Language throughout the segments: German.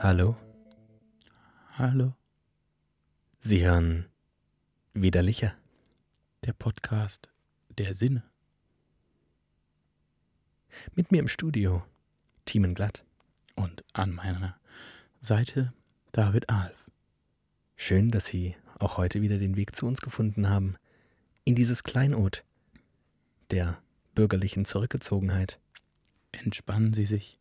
Hallo, Hallo, Sie hören Widerlicher. der Podcast der Sinne. Mit mir im Studio, Thiemen Glatt. Und an meiner Seite David Alf. Schön, dass Sie auch heute wieder den Weg zu uns gefunden haben. In dieses Kleinod der bürgerlichen Zurückgezogenheit. Entspannen Sie sich,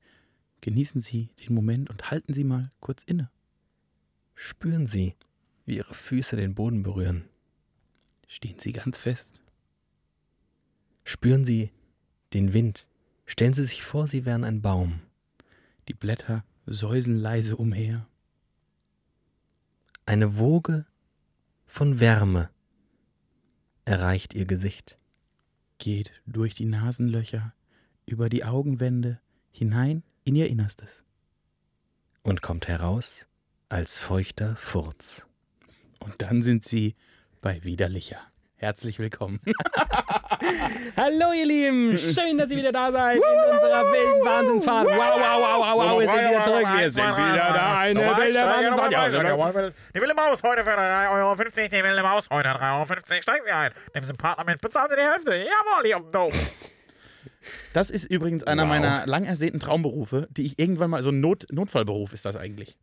genießen Sie den Moment und halten Sie mal kurz inne. Spüren Sie, wie Ihre Füße den Boden berühren. Stehen Sie ganz fest. Spüren Sie den Wind. Stellen Sie sich vor, Sie wären ein Baum. Die Blätter säuseln leise umher. Eine Woge von Wärme erreicht Ihr Gesicht. Geht durch die Nasenlöcher, über die Augenwände, hinein in Ihr Innerstes. und kommt heraus als feuchter Furz. Und dann sind Sie bei Widerlicher. Herzlich willkommen. Hallo ihr Lieben, schön, dass ihr wieder da seid in unserer wilden Wahnsinnsfahrt. Wow, wow, wow, wow, wow, wir sind wieder zurück. Wir sind wieder da, eine wilde Wahnsinnsfahrt. Sind wir- Die wilde Maus heute für 3,50 Euro. Die wilde Maus heute 3,50 Euro. Steigen Sie ein. Nehmen Sie einen Partner mit. Bezahlen Sie die Hälfte. Jawohl, dem Dom. Das ist übrigens einer Wow. meiner lang ersehnten Traumberufe, die ich irgendwann mal, so ein Not, Notfallberuf ist das eigentlich.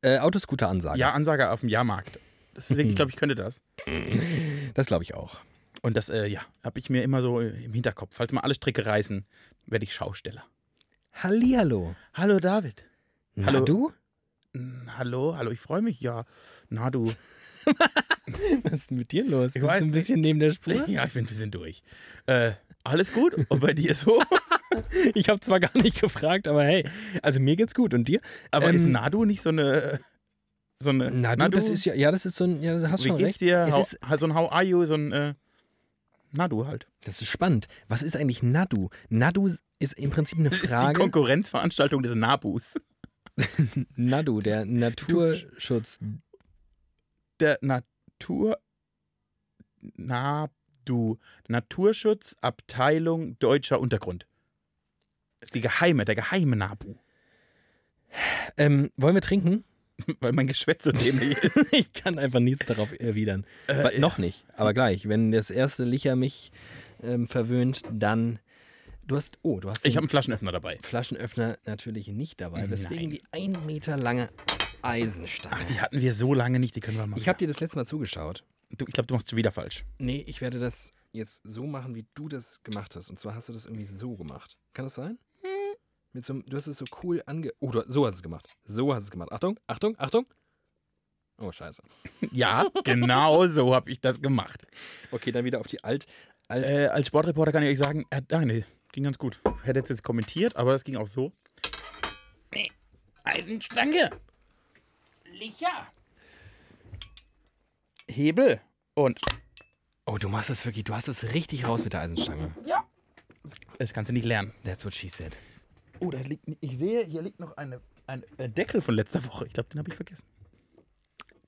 Äh, Autoscooter-Ansage. Ja, Ansage auf dem Jahrmarkt. Deswegen, ich glaube, ich könnte das. Das glaube ich auch. Und das, äh, ja, habe ich mir immer so im Hinterkopf. Falls mal alle Stricke reißen, werde ich Schausteller. Hallihallo. Hallo David. Na Hallo. du? Hallo, hallo, ich freue mich. Ja, na du. Was ist denn mit dir los? Ich Bist weiß du ein nicht. bisschen neben der Spur? Ja, ich bin ein bisschen durch. Äh, alles gut? Und bei dir so? Ich habe zwar gar nicht gefragt, aber hey, also mir geht's gut. Und dir? Aber Ähm, ist Nadu nicht so eine. So eine Na du, das ist ja, ja, das ist so ein, ja, du hast Wie schon geht's recht. dir? Es ist, so ein How are you? So ein. Äh, Nadu halt. das ist spannend. Was ist eigentlich Nadu? Nadu ist im Prinzip eine Das ist die Frage. Konkurrenzveranstaltung des Nabus. Nadu, der Naturschutz. Der Natur. Nadu. Naturschutzabteilung Deutscher Untergrund. Das ist die geheime, der geheime Nabu. Ähm, wollen wir trinken? Weil mein Geschwätz so dämlich ist. ich kann einfach nichts darauf erwidern. Äh, Weil- noch nicht, aber gleich. Wenn das erste Licher mich ähm, verwöhnt, dann. Du hast. Oh, du hast Ich habe einen Flaschenöffner dabei. Flaschenöffner natürlich nicht dabei. Weswegen Nein. die ein Meter lange Eisenstange. Ach, die hatten wir so lange nicht, die können wir mal. ich habe dir das letzte Mal zugeschaut. du, ich glaube, du machst es wieder falsch. Nee, ich werde das jetzt so machen, wie du das gemacht hast. Und zwar hast du das irgendwie so gemacht. Kann das sein? Mit so, du hast es so cool ange... Oh, du, so hast du es gemacht. So hast du es gemacht. Achtung, Achtung, Achtung. Oh, scheiße. Ja, genau so habe ich das gemacht. Okay, dann wieder auf die alt... alt Äh, als Sportreporter kann ich euch sagen, äh, ah, nee, ging ganz gut. Hätte jetzt, jetzt kommentiert, aber es ging auch so. Nee, Eisenstange. Licher. Hebel. Und oh, du machst es wirklich... Du hast es richtig raus mit der Eisenstange. ja. Das kannst du nicht lernen. That's what she said. Oh, da liegt, ich sehe, hier liegt noch eine, ein äh, Deckel von letzter Woche. Ich glaube, den habe ich vergessen.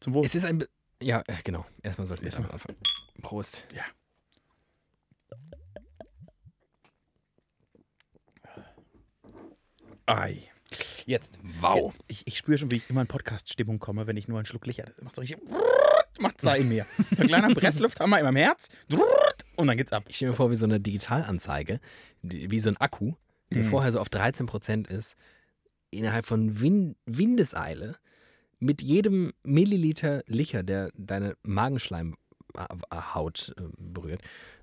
Zum Wohl. Es ist ein... Be ja, äh, genau. Erstmal sollten wir Erstmal. damit anfangen. Prost. Ja. Ei. Jetzt. Wow. Ich, ich spüre schon, wie ich immer in Podcast-Stimmung komme, wenn ich nur einen Schluck Licher. Das macht so richtig. Macht da in mir. Ein kleiner Presslufthammer in meinem Herz. Und dann geht's ab. Ich stelle mir vor, wie so eine Digitalanzeige, wie so ein Akku, der Mhm. vorher so auf 13% ist, innerhalb von Win Windeseile mit jedem Milliliter Licher, der deine Magenschleimhaut äh, berührt,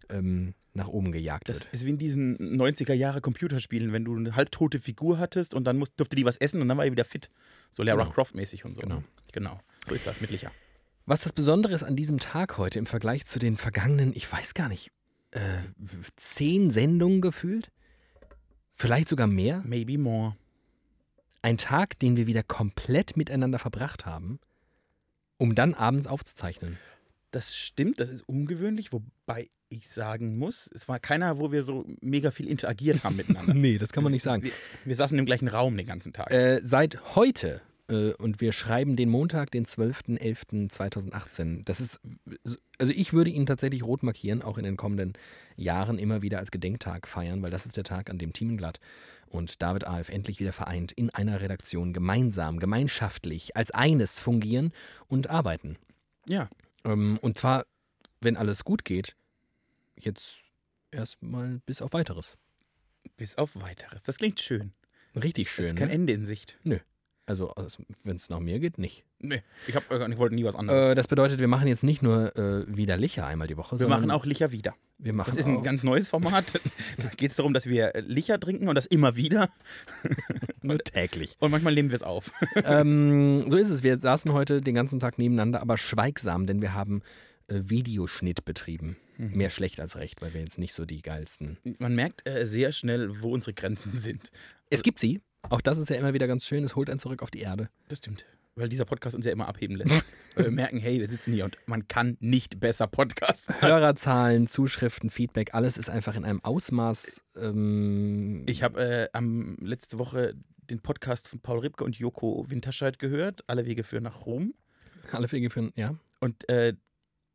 ähm, nach oben gejagt Das wird. ist wie in diesen 90er Jahre Computerspielen, wenn du eine halbtote Figur hattest und dann musst, durfte die was essen und dann war die wieder fit. So Lara Genau. Croft-mäßig und so. Genau. Genau. So ist das mit Licher. Was das Besondere ist an diesem Tag heute im Vergleich zu den vergangenen, ich weiß gar nicht, äh, zehn Sendungen gefühlt? Vielleicht sogar mehr? Maybe more. Ein Tag, den wir wieder komplett miteinander verbracht haben, um dann abends aufzuzeichnen. Das stimmt, das ist ungewöhnlich, wobei ich sagen muss, es war keiner, wo wir so mega viel interagiert haben miteinander. Nee, das kann man nicht sagen. Wir, wir saßen im gleichen Raum den ganzen Tag. Äh, seit heute und wir schreiben den Montag, den 12.11.2018. Das ist, also ich würde ihn tatsächlich rot markieren, auch in den kommenden Jahren immer wieder als Gedenktag feiern, weil das ist der Tag, an dem Thiemenglatt und David Alf endlich wieder vereint in einer Redaktion gemeinsam, gemeinschaftlich, als eines fungieren und arbeiten. Ja. Ähm, und zwar, wenn alles gut geht, jetzt erstmal bis auf weiteres. Bis auf weiteres. Das klingt schön. Richtig Es schön. ist kein ne? Ende in Sicht. Also, wenn es nach mir geht, nicht. Nee, ich, hab, ich wollte nie was anderes. Äh, das bedeutet, wir machen jetzt nicht nur äh, wieder Licher einmal die Woche, wir machen auch Licher wieder. wir machen Das ist ein ganz neues Format. da geht es darum, dass wir Licher trinken und das immer wieder. nur täglich. Und manchmal nehmen wir es auf. ähm, so ist es. Wir saßen heute den ganzen Tag nebeneinander, aber schweigsam, denn wir haben äh, Videoschnitt betrieben. Mhm. Mehr schlecht als recht, weil wir jetzt nicht so die geilsten. Man merkt äh, sehr schnell, wo unsere Grenzen sind. Es gibt sie. Auch das ist ja immer wieder ganz schön. Es holt einen zurück auf die Erde. Das stimmt. Weil dieser Podcast uns ja immer abheben lässt. Weil wir merken, hey, wir sitzen hier und man kann nicht besser podcasten. Hörerzahlen, Zuschriften, Feedback, alles ist einfach in einem Ausmaß. Ähm, Ich habe äh, am letzte Woche den Podcast von Paul Ripke und Joko Winterscheid gehört. Alle Wege führen nach Rom. alle Wege führen, ja. Und äh,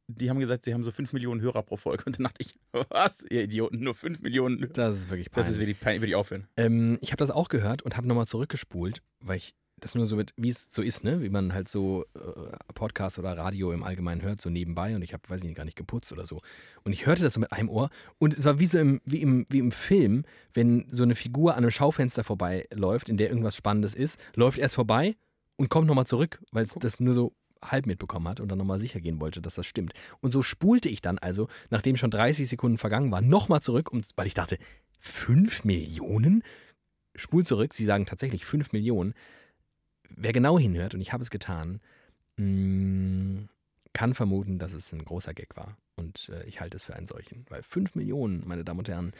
die haben gesagt, sie haben so 5 Millionen Hörer pro Folge. Und dann dachte ich, was, ihr Idioten, nur 5 Millionen. Das ist wirklich Das peinlich. ist wirklich peinlich, würde ich aufhören. Ähm, ich habe das auch gehört und habe nochmal zurückgespult, weil ich das nur so mit, wie es so ist, ne? Wie man halt so äh, Podcast oder Radio im Allgemeinen hört, so nebenbei. Und ich habe, weiß ich nicht, gar nicht geputzt oder so. Und ich hörte das so mit einem Ohr. Und es war wie so im, wie im, wie im Film, wenn so eine Figur an einem Schaufenster vorbeiläuft, in der irgendwas Spannendes ist, läuft erst vorbei und kommt nochmal zurück, weil es das nur so halb mitbekommen hat und dann nochmal sicher gehen wollte, dass das stimmt. Und so spulte ich dann also, nachdem schon 30 Sekunden vergangen waren, nochmal zurück, weil ich dachte, 5 Millionen? Spul zurück, sie sagen tatsächlich 5 Millionen. Wer genau hinhört, und ich habe es getan, mh, kann vermuten, dass es ein großer Gag war. Und äh, ich halte es für einen solchen. Weil 5 Millionen, meine Damen und Herren,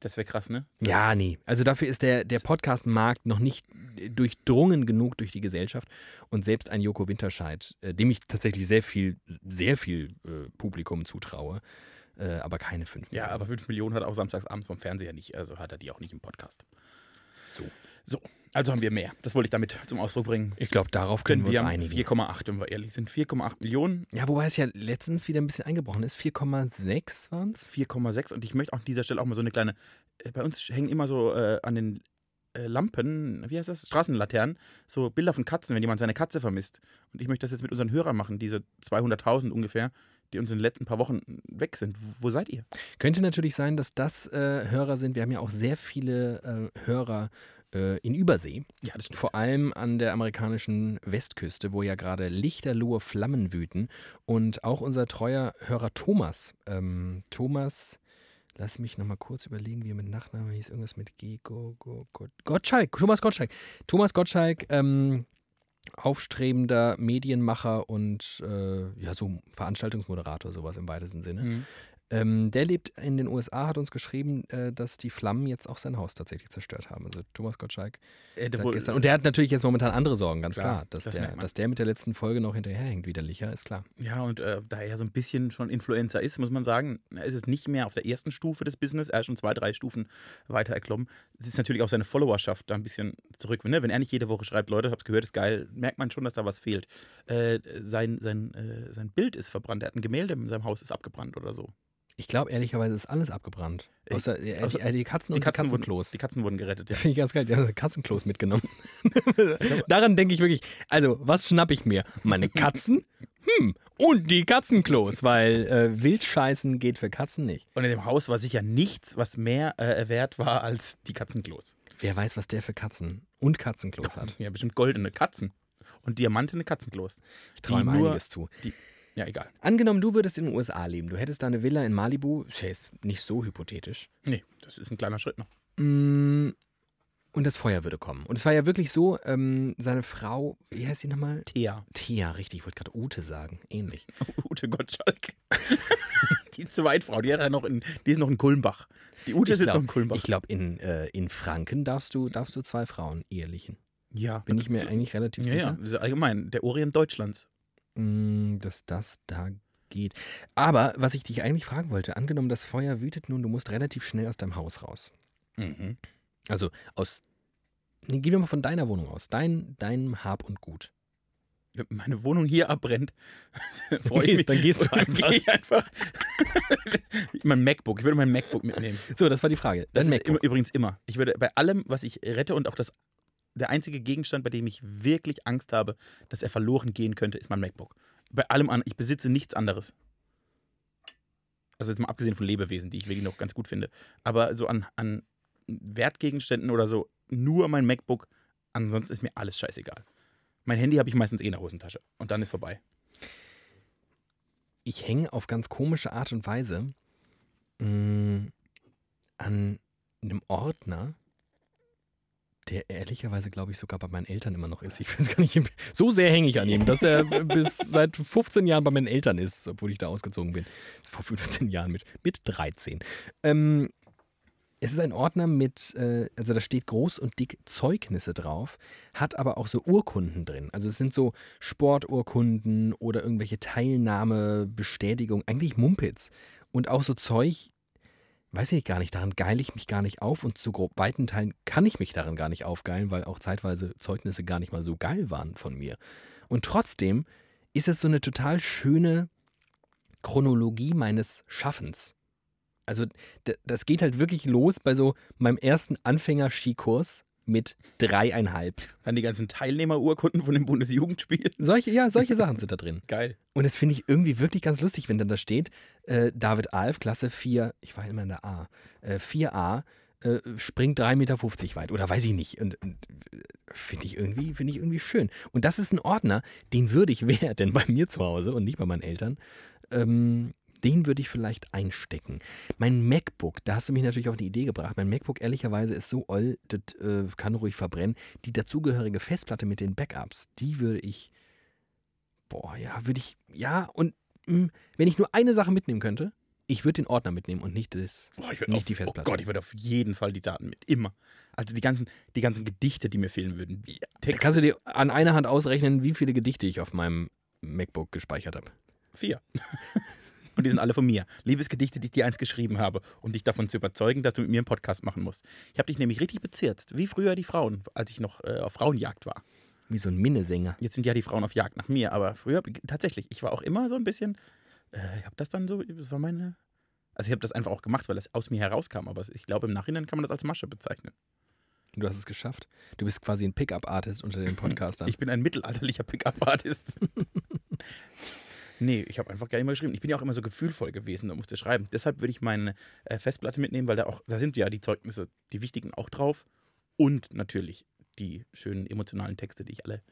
Das wäre krass, ne? ja, nee. Also dafür ist der, der Podcast-Markt noch nicht durchdrungen genug durch die Gesellschaft. Und selbst ein Joko Winterscheid, äh, dem ich tatsächlich sehr viel, sehr viel äh, Publikum zutraue, äh, aber keine 5 Ja, aber 5 Millionen hat auch samstagsabends vom Fernseher nicht. Also hat er die auch nicht im Podcast. So. So, also haben wir mehr. Das wollte ich damit zum Ausdruck bringen. Ich glaube, darauf können Denn wir wir uns einigen. 4,8, wenn wir ehrlich sind. 4,8 Millionen, Ja, wobei es ja letztens wieder ein bisschen eingebrochen ist. 4,6 waren es? 4,6. Und ich möchte auch an dieser Stelle auch mal so eine kleine. Äh, bei uns hängen immer so äh, an den äh, Lampen, wie heißt das? Straßenlaternen, so Bilder von Katzen, wenn jemand seine Katze vermisst. Und ich möchte das jetzt mit unseren Hörern machen, diese 200.000 ungefähr, die uns in den letzten paar Wochen weg sind. Wo seid ihr? Könnte natürlich sein, dass das äh, Hörer sind. Wir haben ja auch sehr viele äh, Hörer äh, in Übersee. Ja, das stimmt. Vor allem an der amerikanischen Westküste, wo ja gerade lichterlohe Flammen wüten. Und auch unser treuer Hörer Thomas. Ähm, Thomas, lass mich nochmal kurz überlegen, wie er mit Nachnamen hieß. Irgendwas mit G. Go, Go, Gott, Gottschalk. Thomas Gottschalk. Thomas Gottschalk, ähm, aufstrebender Medienmacher und äh, ja, so Veranstaltungsmoderator, sowas im weitesten Sinne. Mhm. Ähm, der lebt in den USA, hat uns geschrieben, äh, dass die Flammen jetzt auch sein Haus tatsächlich zerstört haben. Also Thomas Gottschalk Äh, der gestern. Und der hat natürlich jetzt momentan andere Sorgen, ganz klar. Klar, Dass, das der, dass der mit der letzten Folge noch hinterherhängt, widerlicher, ist klar. Ja, und äh, da er so ein bisschen schon Influencer ist, muss man sagen, er ist es nicht mehr auf der ersten Stufe des Business, er ist schon zwei, drei Stufen weiter erklommen. Es ist natürlich auch seine Followerschaft da ein bisschen zurück. Ne? Wenn er nicht jede Woche schreibt, Leute, hab's gehört, ist geil, merkt man schon, dass da was fehlt. Äh, sein, sein, äh, sein Bild ist verbrannt, er hat ein Gemälde in seinem Haus, ist abgebrannt oder so. Ich glaube, ehrlicherweise ist alles abgebrannt. Äh, Außer, äh, außer- die, äh, die Katzen und die, wurden, Katzenklos. die Katzen wurden gerettet, ja. Finde ich ganz geil. Die haben Katzenklos mitgenommen. Daran denke ich wirklich, also, was schnapp ich mir? Meine Katzen? Hm. Und die Katzenklos, weil äh, Wildscheißen geht für Katzen nicht. Und in dem Haus war sicher nichts, was mehr äh, wert war als die Katzenklos. Wer weiß, was der für Katzen und Katzenklos hat. Ja, bestimmt goldene Katzen und diamantene Katzenklos. Ich traue ihm Die einiges zu. Ja, egal. Angenommen, du würdest in den USA leben. Du hättest da eine Villa in Malibu. Ist ja jetzt nicht so hypothetisch. Nee, das ist ein kleiner Schritt noch. Mm, Und das Feuer würde kommen. Und es war ja wirklich so, ähm, seine Frau, wie heißt sie nochmal? Thea. Thea, richtig. Ich wollte gerade Ute sagen. Ähnlich. Ute Gottschalk. die Zweitfrau, die, hat ja noch in, die ist noch in Kulmbach. Die Ute Ich sitzt noch in Kulmbach. Ich glaube, in, äh, in Franken darfst du, darfst du zwei Frauen ehelichen. ja. Bin ich mir eigentlich relativ ja, ja, sicher, das ist allgemein, der Orient Deutschlands. Dass das da geht. Aber was ich dich eigentlich fragen wollte, angenommen, das Feuer wütet nun, du musst relativ schnell aus deinem Haus raus. Mhm. Also aus Nee, geh doch mal von deiner Wohnung aus. Dein, dein Hab und Gut. Wenn meine Wohnung hier abbrennt, freue ich mich. Dann gehst du einfach. Geh einfach. mein MacBook. Ich würde mein MacBook mitnehmen. So, das war die Frage. Das Dein ist MacBook. immer, übrigens immer. Ich würde bei allem, was ich rette und auch das, der einzige Gegenstand, bei dem ich wirklich Angst habe, dass er verloren gehen könnte, ist mein MacBook. Bei allem an, ich besitze nichts anderes. Also jetzt mal abgesehen von Lebewesen, die ich wirklich noch ganz gut finde. Aber so an, an Wertgegenständen oder so, nur mein MacBook. Ansonsten ist mir alles scheißegal. Mein Handy habe ich meistens eh in der Hosentasche. Und dann ist vorbei. ich hänge auf ganz komische Art und Weise mh, an einem Ordner, der ehrlicherweise, glaube ich, sogar bei meinen Eltern immer noch ist. Ich weiß gar nicht, so sehr hänge ich an ihm, dass er bis seit 15 Jahren bei meinen Eltern ist, obwohl ich da ausgezogen bin. Vor 15 Jahren mit, mit 13. Ähm, es ist ein Ordner mit, äh, also da steht groß und dick Zeugnisse drauf, hat aber auch so Urkunden drin. Also es sind so Sporturkunden oder irgendwelche Teilnahmebestätigungen, eigentlich Mumpitz. Und auch so Zeug, weiß ich gar nicht, daran geile ich mich gar nicht auf und zu grob weiten Teilen kann ich mich daran gar nicht aufgeilen, weil auch zeitweise Zeugnisse gar nicht mal so geil waren von mir. Und trotzdem ist es so eine total schöne Chronologie meines Schaffens. Also das geht halt wirklich los bei so meinem ersten Anfänger-Skikurs mit dreieinhalb. Dann die ganzen Teilnehmerurkunden von dem Bundesjugendspiel. Solche, ja, solche Sachen sind da drin. Geil. Und das finde ich irgendwie wirklich ganz lustig, wenn dann da steht, äh, David Alf, Klasse 4, ich war immer in der A, äh, 4a, äh, springt 3,50 Meter weit oder weiß ich nicht. Und, und äh, finde ich, irgendwie, finde ich irgendwie schön. Und das ist ein Ordner, den würde ich, wer denn bei mir zu Hause und nicht bei meinen Eltern, ähm, den würde ich vielleicht einstecken. Mein MacBook, da hast du mich natürlich auf die Idee gebracht. Mein MacBook ehrlicherweise ist so oll, das äh, kann ruhig verbrennen. Die dazugehörige Festplatte mit den Backups, die würde ich, boah, ja, würde ich, ja, und mh, wenn ich nur eine Sache mitnehmen könnte, ich würde den Ordner mitnehmen und nicht das. Boah, ich würd Nicht auf, die Festplatte. Oh Gott, ich würde auf jeden Fall die Daten mit. Immer. Also die ganzen, die ganzen Gedichte, die mir fehlen würden. Texte. kannst du dir an einer Hand ausrechnen, wie viele Gedichte ich auf meinem MacBook gespeichert habe. Vier. Und die sind alle von mir. Liebesgedichte, die ich dir eins geschrieben habe, um dich davon zu überzeugen, dass du mit mir einen Podcast machen musst. Ich habe dich nämlich richtig bezirzt, wie früher die Frauen, als ich noch äh, auf Frauenjagd war. Wie so ein Minnesänger. Jetzt sind ja die Frauen auf Jagd nach mir, aber früher tatsächlich, ich war auch immer so ein bisschen, äh, ich habe das dann so, das war meine, also ich habe das einfach auch gemacht, weil es aus mir herauskam, aber ich glaube im Nachhinein kann man das als Masche bezeichnen. Du hast es geschafft. Du bist quasi ein Pickup-Artist unter den Podcastern. Ich bin ein mittelalterlicher Pickup-Artist. nee, ich habe einfach gerne immer geschrieben. Ich bin ja auch immer so gefühlvoll gewesen und musste schreiben. Deshalb würde ich meine äh, Festplatte mitnehmen, weil da auch, da sind ja die Zeugnisse, die wichtigen auch drauf. Und natürlich die schönen emotionalen Texte, die ich alle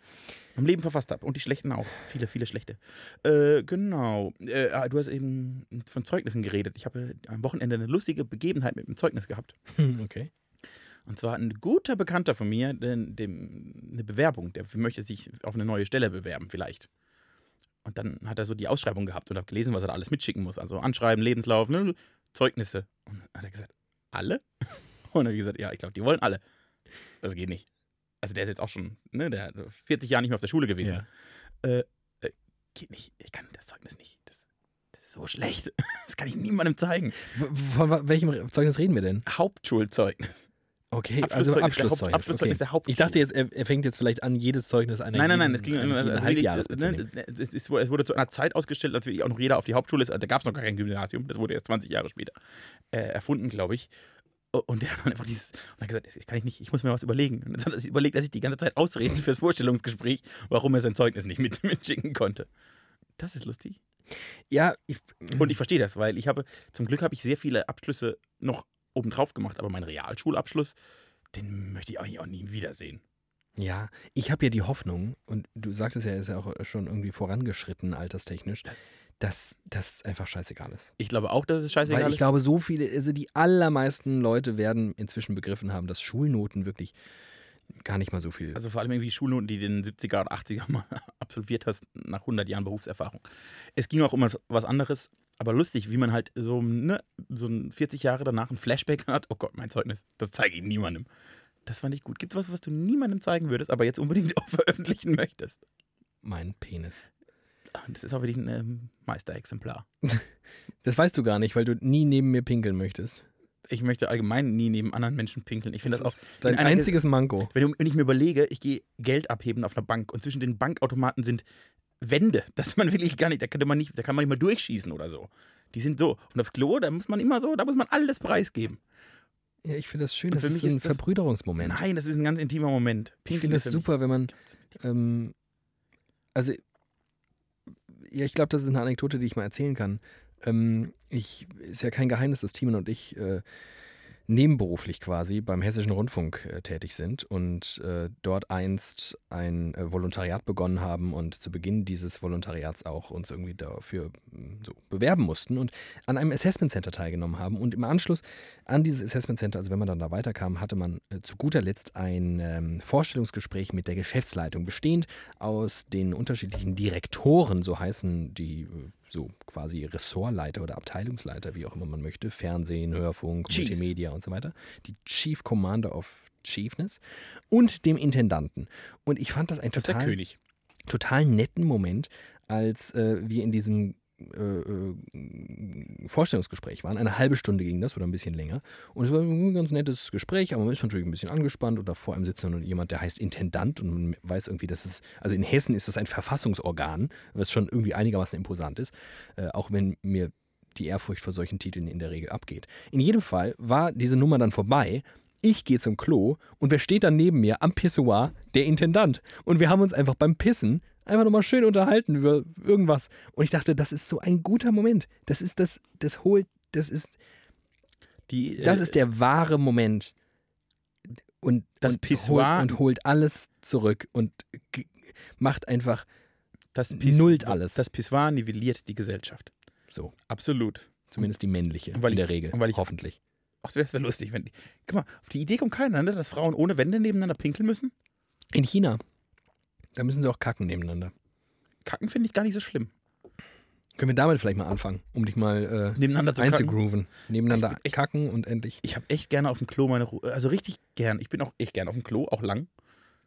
im Leben verfasst habe. Und die schlechten auch. Viele, viele schlechte. Äh, genau. Äh, ah, du hast eben von Zeugnissen geredet. Ich habe am Wochenende eine lustige Begebenheit mit dem Zeugnis gehabt. okay. Und zwar ein guter Bekannter von mir, dem, dem, eine Bewerbung, der möchte sich auf eine neue Stelle bewerben, vielleicht. Und dann hat er so die Ausschreibung gehabt und habe gelesen, was er da alles mitschicken muss. Also Anschreiben, Lebenslauf, ne, Zeugnisse. Und dann hat er gesagt, alle? Und dann habe ich gesagt, ja, ich glaube, die wollen alle. Das geht nicht. Also der ist jetzt auch schon, ne, der hat 40 Jahre nicht mehr auf der Schule gewesen. Ja. Äh, äh, geht nicht. Ich kann das Zeugnis nicht. Das, das ist so schlecht. Das kann ich niemandem zeigen. Von welchem Zeugnis reden wir denn? Hauptschulzeugnis. Okay, also Abschlusszeugnis, der Haupt- Abschlusszeugnis. Abschlusszeugnis okay. der Hauptschule. Ich dachte jetzt, er, er fängt jetzt vielleicht an, jedes Zeugnis einer Nein, nein, nein, es ging jeden also mitzunehmen. ne, es, ist, es wurde zu einer Zeit ausgestellt, als wirklich auch noch jeder auf die Hauptschule ist. Da gab es noch gar kein Gymnasium, das wurde erst 20 Jahre später äh, erfunden, glaube ich. Und der hat dann einfach dieses, und hat gesagt, das kann ich nicht, ich muss mir was überlegen. Und dann hat er sich überlegt, dass ich die ganze Zeit ausreden fürs Vorstellungsgespräch, warum er sein Zeugnis nicht mit, mitschicken konnte. Das ist lustig. Ja, ich, Und ich verstehe das, weil ich habe, zum Glück habe ich sehr viele Abschlüsse noch obendrauf gemacht, aber meinen Realschulabschluss, den möchte ich eigentlich auch nie wiedersehen. ja, ich habe ja die Hoffnung, und du sagtest ja, er ist ja auch schon irgendwie vorangeschritten, alterstechnisch, dass das einfach scheißegal ist. Ich glaube auch, dass es scheißegal Weil ich ist. glaube, so viele, also die allermeisten Leute werden inzwischen begriffen haben, dass Schulnoten wirklich gar nicht mal so viel. Also vor allem irgendwie Schulnoten, die du in den 70er und 80er mal absolviert hast, nach 100 Jahren Berufserfahrung. Es ging auch immer was anderes, aber lustig, wie man halt so, ne, so ein 40 Jahre danach ein Flashback hat. Oh Gott, mein Zeugnis, das zeige ich niemandem. Das fand ich gut. Gibt es was, was du niemandem zeigen würdest, aber jetzt unbedingt auch veröffentlichen möchtest? mein Penis. Das ist auch wirklich ein ähm, Meisterexemplar. Das weißt du gar nicht, weil du nie neben mir pinkeln möchtest. ich möchte allgemein nie neben anderen Menschen pinkeln. Ich finde das, Das auch dein einziges Manko. Wenn, du- wenn ich mir überlege, ich gehe Geld abheben auf einer Bank und zwischen den Bankautomaten sind Wände, dass man wirklich gar nicht, da könnte man nicht, da kann man nicht mal durchschießen oder so. Die sind so. Und aufs Klo, da muss man immer so, da muss man alles preisgeben. Ja, ich finde das schön. Das ist ein das- Verbrüderungsmoment. Nein, das ist ein ganz intimer Moment. Ich Pinkeln finde ist das super, wenn man, ähm, also, ja, ich glaube, das ist eine Anekdote, die ich mal erzählen kann. Ähm, ich, ist ja kein Geheimnis, dass Timon und ich äh, nebenberuflich quasi beim Hessischen Rundfunk äh, tätig sind und äh, dort einst ein äh, Volontariat begonnen haben und zu Beginn dieses Volontariats auch uns irgendwie dafür mh, so bewerben mussten und an einem Assessment Center teilgenommen haben. Und im Anschluss an dieses Assessment Center, also wenn man dann da weiterkam, hatte man äh, zu guter Letzt ein ähm, Vorstellungsgespräch mit der Geschäftsleitung, bestehend aus den unterschiedlichen Direktoren, so heißen die äh, so quasi Ressortleiter oder Abteilungsleiter, wie auch immer man möchte, Fernsehen, Hörfunk, Chiefs. Multimedia und so weiter, die Chief Commander of Chiefness und dem Intendanten. Und ich fand das ein Das total König. total netten Moment, als äh, wir in diesem äh, äh, Vorstellungsgespräch waren. Eine halbe Stunde ging das oder ein bisschen länger. Und es war ein ganz nettes Gespräch, aber man ist natürlich ein bisschen angespannt und da vor einem sitzt dann jemand, der heißt Intendant und man weiß irgendwie, dass es, also in Hessen ist das ein Verfassungsorgan, was schon irgendwie einigermaßen imposant ist, äh, auch wenn mir die Ehrfurcht vor solchen Titeln in der Regel abgeht. In jedem Fall war diese Nummer dann vorbei. Ich gehe zum Klo und wer steht dann neben mir am Pissoir? Der Intendant. Und wir haben uns einfach beim Pissen einfach nochmal schön unterhalten über irgendwas. Und ich dachte, das ist so ein guter Moment. Das ist das, das holt, das ist, Die, das äh, ist der wahre Moment. Und Das und Pissoir- holt, und holt alles zurück und macht einfach das nullt alles. Das Pissoir nivelliert die Gesellschaft. so. Absolut. Zumindest die männliche, Und weil in ich- der Regel. und weil ich- hoffentlich. Ach, das wäre lustig, wenn die. Guck mal, auf die Idee kommt keiner, ne, dass Frauen ohne Wände nebeneinander pinkeln müssen. In China, da müssen sie auch kacken nebeneinander. Kacken finde ich gar nicht so schlimm. Können wir damit vielleicht mal anfangen, um dich mal Nebeneinander äh, zu kacken. einzugrooven. Nebeneinander Ich- ich- kacken und endlich. Ich habe echt gerne auf dem Klo meine Ruhe. Also richtig gern. Ich bin auch echt gern auf dem Klo, auch lang.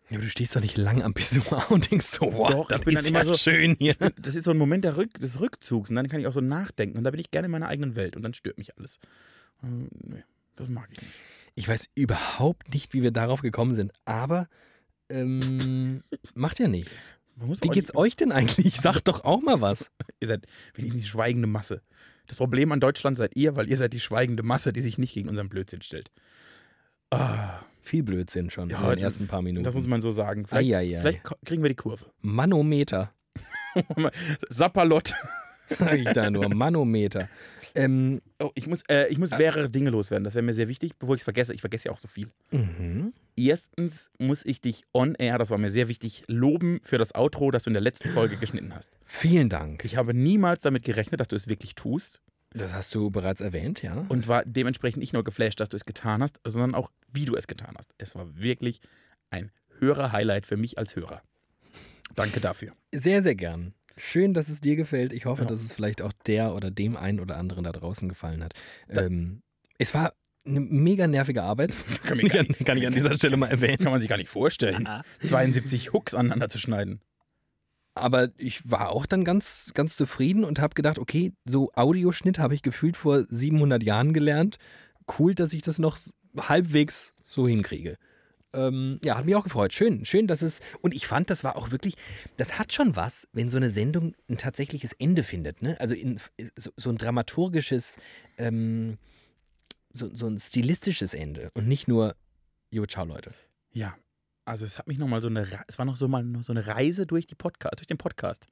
Ja, aber du stehst doch nicht lang am Pissoir und denkst so, wow, Doch, das ich bin dann ist immer ja so- schön hier. Das ist so ein Moment der Rück des Rückzugs und dann kann ich auch so nachdenken und da bin ich gerne in meiner eigenen Welt und dann stört mich alles. Ähm, nee, das mag ich nicht. Ich weiß überhaupt nicht, wie wir darauf gekommen sind, aber ähm, macht ja nichts. Wie geht's euch denn eigentlich? Sag doch auch mal was. Ihr seid die schweigende Masse. Das Problem an Deutschland seid ihr, weil ihr seid die schweigende Masse, die sich nicht gegen unseren Blödsinn stellt. Ah, Viel Blödsinn schon Ja, in den ersten paar Minuten. das muss man so sagen. Vielleicht, Eieiei. vielleicht kriegen wir die Kurve. Manometer, Sapperlott. sag ich da nur. Manometer. Ähm, Oh, ich muss, äh, ich muss mehrere Dinge loswerden. Das wäre mir sehr wichtig, bevor ich es vergesse. Ich vergesse ja auch so viel. mhm. Erstens muss ich dich on air, das war mir sehr wichtig, loben für das Outro, das du in der letzten Folge geschnitten hast. Vielen Dank. Ich habe niemals damit gerechnet, dass du es wirklich tust Das hast du bereits erwähnt, ja. und war dementsprechend nicht nur geflasht, dass du es getan hast, sondern auch, wie du es getan hast. Es war wirklich ein Hörer-Highlight für mich als Hörer. Danke dafür. Sehr, sehr gern. Schön, dass es dir gefällt. Ich hoffe, Ja. dass es vielleicht auch der oder dem einen oder anderen da draußen gefallen hat. Ähm, es war eine mega nervige Arbeit. Kann, nicht, kann ich an dieser Stelle mal erwähnen. kann man sich gar nicht vorstellen, 72 Hooks aneinander zu schneiden. Aber ich war auch dann ganz, ganz zufrieden und habe gedacht, okay, so Audioschnitt habe ich gefühlt vor 700 Jahren gelernt. Cool, dass ich das noch halbwegs so hinkriege. Ähm, ja, hat mich auch gefreut. Schön, schön, dass es. Und ich fand, das war auch wirklich, das hat schon was, wenn so eine Sendung ein tatsächliches Ende findet. Ne? Also in, so, so ein dramaturgisches, ähm, so, so ein stilistisches Ende und nicht nur, jo, ciao, Leute. Ja, also es hat mich nochmal so eine, es war noch so mal so eine Reise durch die Podcast, durch den Podcast.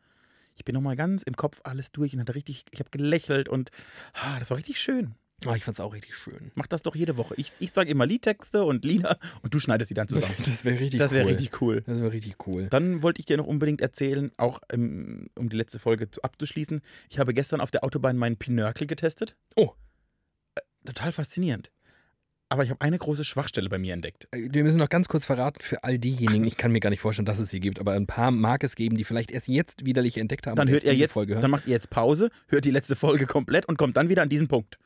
Ich bin nochmal ganz im Kopf alles durch und hatte richtig, ich habe gelächelt und ah, das war richtig schön. Oh, ich fand's auch richtig schön. Mach das doch jede Woche. Ich, ich sage immer Liedtexte und Lieder und du schneidest die dann zusammen. Das wäre richtig Das wäre cool. richtig cool. Das wäre richtig cool. Dann wollte ich dir noch unbedingt erzählen, auch ähm, um die letzte Folge zu, abzuschließen. Ich habe gestern auf der Autobahn meinen Pinörkel getestet. Oh. Äh, total faszinierend. Aber ich habe eine große Schwachstelle bei mir entdeckt. Äh, Wir müssen noch ganz kurz verraten für all diejenigen, ich kann mir gar nicht vorstellen, dass es sie gibt, aber ein paar mag es geben, die vielleicht erst jetzt widerlich entdeckt haben. Dann hört diese jetzt, dann macht ihr jetzt Pause, hört die letzte Folge komplett und kommt dann wieder an diesen Punkt.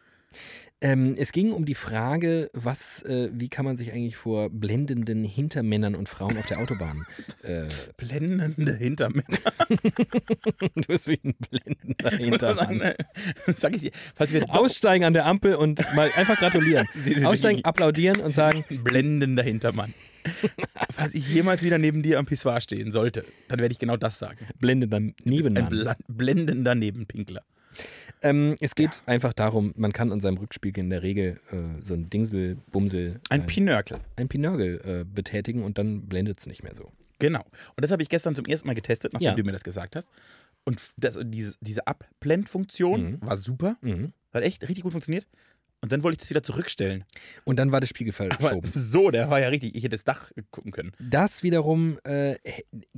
Ähm, es ging um die Frage, was, äh, wie kann man sich eigentlich vor blendenden Hintermännern und Frauen auf der Autobahn äh, Blendende Hintermänner. du bist wie ein blendender Hintermann. Sag ich dir, falls wir Aussteigen an der Ampel und mal einfach gratulieren. Aussteigen, applaudieren und sagen, ein blendender Hintermann. Falls ich jemals wieder neben dir am Pissoir stehen sollte, dann werde ich genau das sagen. blendender ein Nebenmann. bla- blendender Nebenpinkler. Ähm, es geht einfach darum, man kann an seinem Rückspiegel in der Regel äh, so ein Dingsel, Bumsel, Ein äh, Pinörkel. ein Pinörgel äh, betätigen und dann blendet es nicht mehr so. Genau. Und das habe ich gestern zum ersten Mal getestet, nachdem Ja. du mir das gesagt hast. Und das, diese, diese Abblendfunktion Mhm. war super. Mhm. Hat echt richtig gut funktioniert. Und dann wollte ich das wieder zurückstellen. Und dann war der Spiegel verschoben. so, der war ja richtig. Ich hätte das Dach gucken können. Das wiederum äh,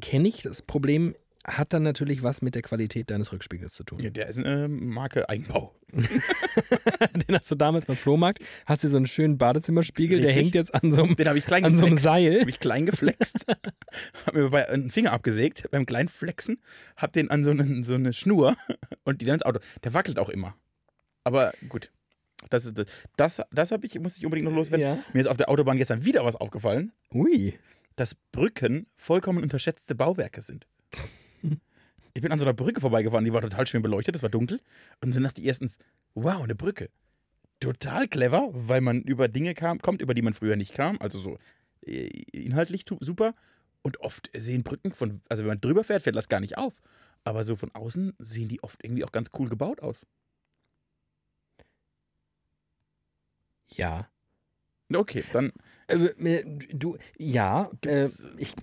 kenne ich. Das Problem hat dann natürlich was mit der Qualität deines Rückspiegels zu tun. Ja, der ist eine Marke Eigenbau. Den hast du damals beim Flohmarkt, hast du so einen schönen Badezimmerspiegel, der Richtig. hängt jetzt an so einem, Den habe ich klein an so einem. Seil. Habe ich klein geflext. habe mir bei einen Finger abgesägt beim kleinen Flexen. Habe den an so, einen, so eine Schnur und die dann ins Auto. Der wackelt auch immer. Aber gut. Das, ist, das, das, das habe ich, muss ich unbedingt noch loswerden. Ja. Mir ist auf der Autobahn gestern wieder was aufgefallen, Ui. dass Brücken vollkommen unterschätzte Bauwerke sind. Ich bin an so einer Brücke vorbeigefahren, die war total schön beleuchtet, es war dunkel. Und dann dachte ich erstens, wow, eine Brücke. Total clever, weil man über Dinge kam, kommt, über die man früher nicht kam. Also so äh, inhaltlich super. Und oft sehen Brücken von, also wenn man drüber fährt, fällt das gar nicht auf. Aber so von außen sehen die oft irgendwie auch ganz cool gebaut aus. Ja. Okay, dann Äh, du, ja, äh, ich,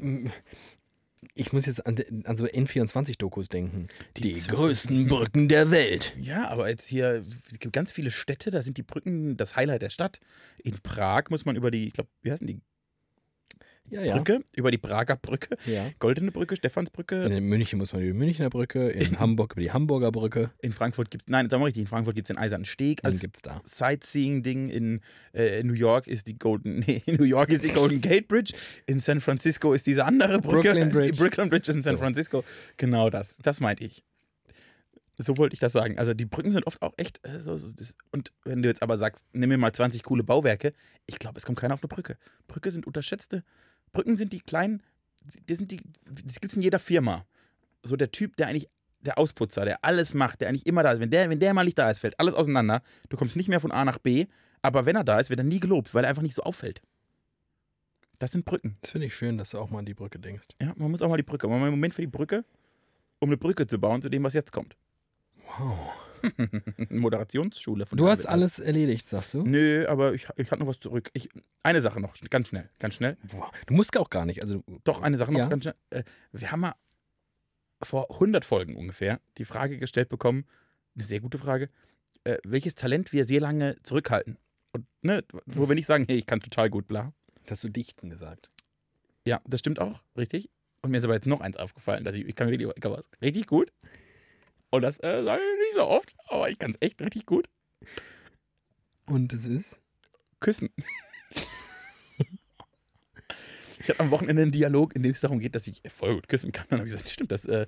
ich muss jetzt an, an so N24-Dokus denken. Die, zu- größten Brücken der Welt. Ja, aber jetzt hier, es gibt ganz viele Städte, da sind die Brücken das Highlight der Stadt. In Prag muss man über die, ich glaube, wie heißen die Ja, ja. Brücke? Über die Prager Brücke, ja. Goldene Brücke, Stephansbrücke. In München muss man über die Münchner Brücke, in Hamburg über die Hamburger Brücke. In Frankfurt gibt es, nein, da mal richtig, in Frankfurt gibt es den Eisernen Steg als gibt's da. Sightseeing-Ding. In äh, New York ist die Golden, nee, in New York ist die Golden Gate Bridge. In San Francisco ist diese andere Brücke. Brooklyn Bridge. Die Brooklyn Bridge ist in San So. Francisco. Genau das, das meinte ich. So wollte ich das sagen. Also die Brücken sind oft auch echt äh, so, so das, und wenn du jetzt aber sagst, nimm mir mal 20 coole Bauwerke, ich glaube, es kommt keiner auf eine Brücke. Brücke sind unterschätzte. Brücken sind die kleinen, die sind die, das gibt es in jeder Firma. So der Typ, der eigentlich der Ausputzer, der alles macht, der eigentlich immer da ist. Wenn der, wenn der mal nicht da ist, fällt alles auseinander. Du kommst nicht mehr von A nach B. Aber wenn er da ist, wird er nie gelobt, weil er einfach nicht so auffällt. Das sind Brücken. Das finde ich schön, dass du auch mal an die Brücke denkst. Ja, man muss auch mal die Brücke. Man mal einen Moment für die Brücke, um eine Brücke zu bauen zu dem, was jetzt kommt. Wow. Moderationsschule von Du hast David. alles erledigt, sagst du? Nö, aber ich, ich hatte noch was zurück. Ich, eine Sache noch, ganz schnell, ganz schnell. Wow. Du musst auch gar nicht. Also, Doch, eine Sache noch Ja. ganz schnell. Äh, Wir haben mal vor 100 Folgen ungefähr die Frage gestellt bekommen, eine sehr gute Frage, äh, welches Talent wir sehr lange zurückhalten. Und, ne, wo wir nicht sagen, hey, ich kann total gut bla. hast du Dichten gesagt. Ja, das stimmt auch, richtig. Und mir ist aber jetzt noch eins aufgefallen, dass ich, ich kann wirklich ich kann was richtig gut. Und das äh, sage ich nicht so oft, aber ich kann es echt richtig gut. Und es ist? Küssen. ich hatte am Wochenende einen Dialog, in dem es darum geht, dass ich voll gut küssen kann. Dann habe ich gesagt, stimmt, das äh,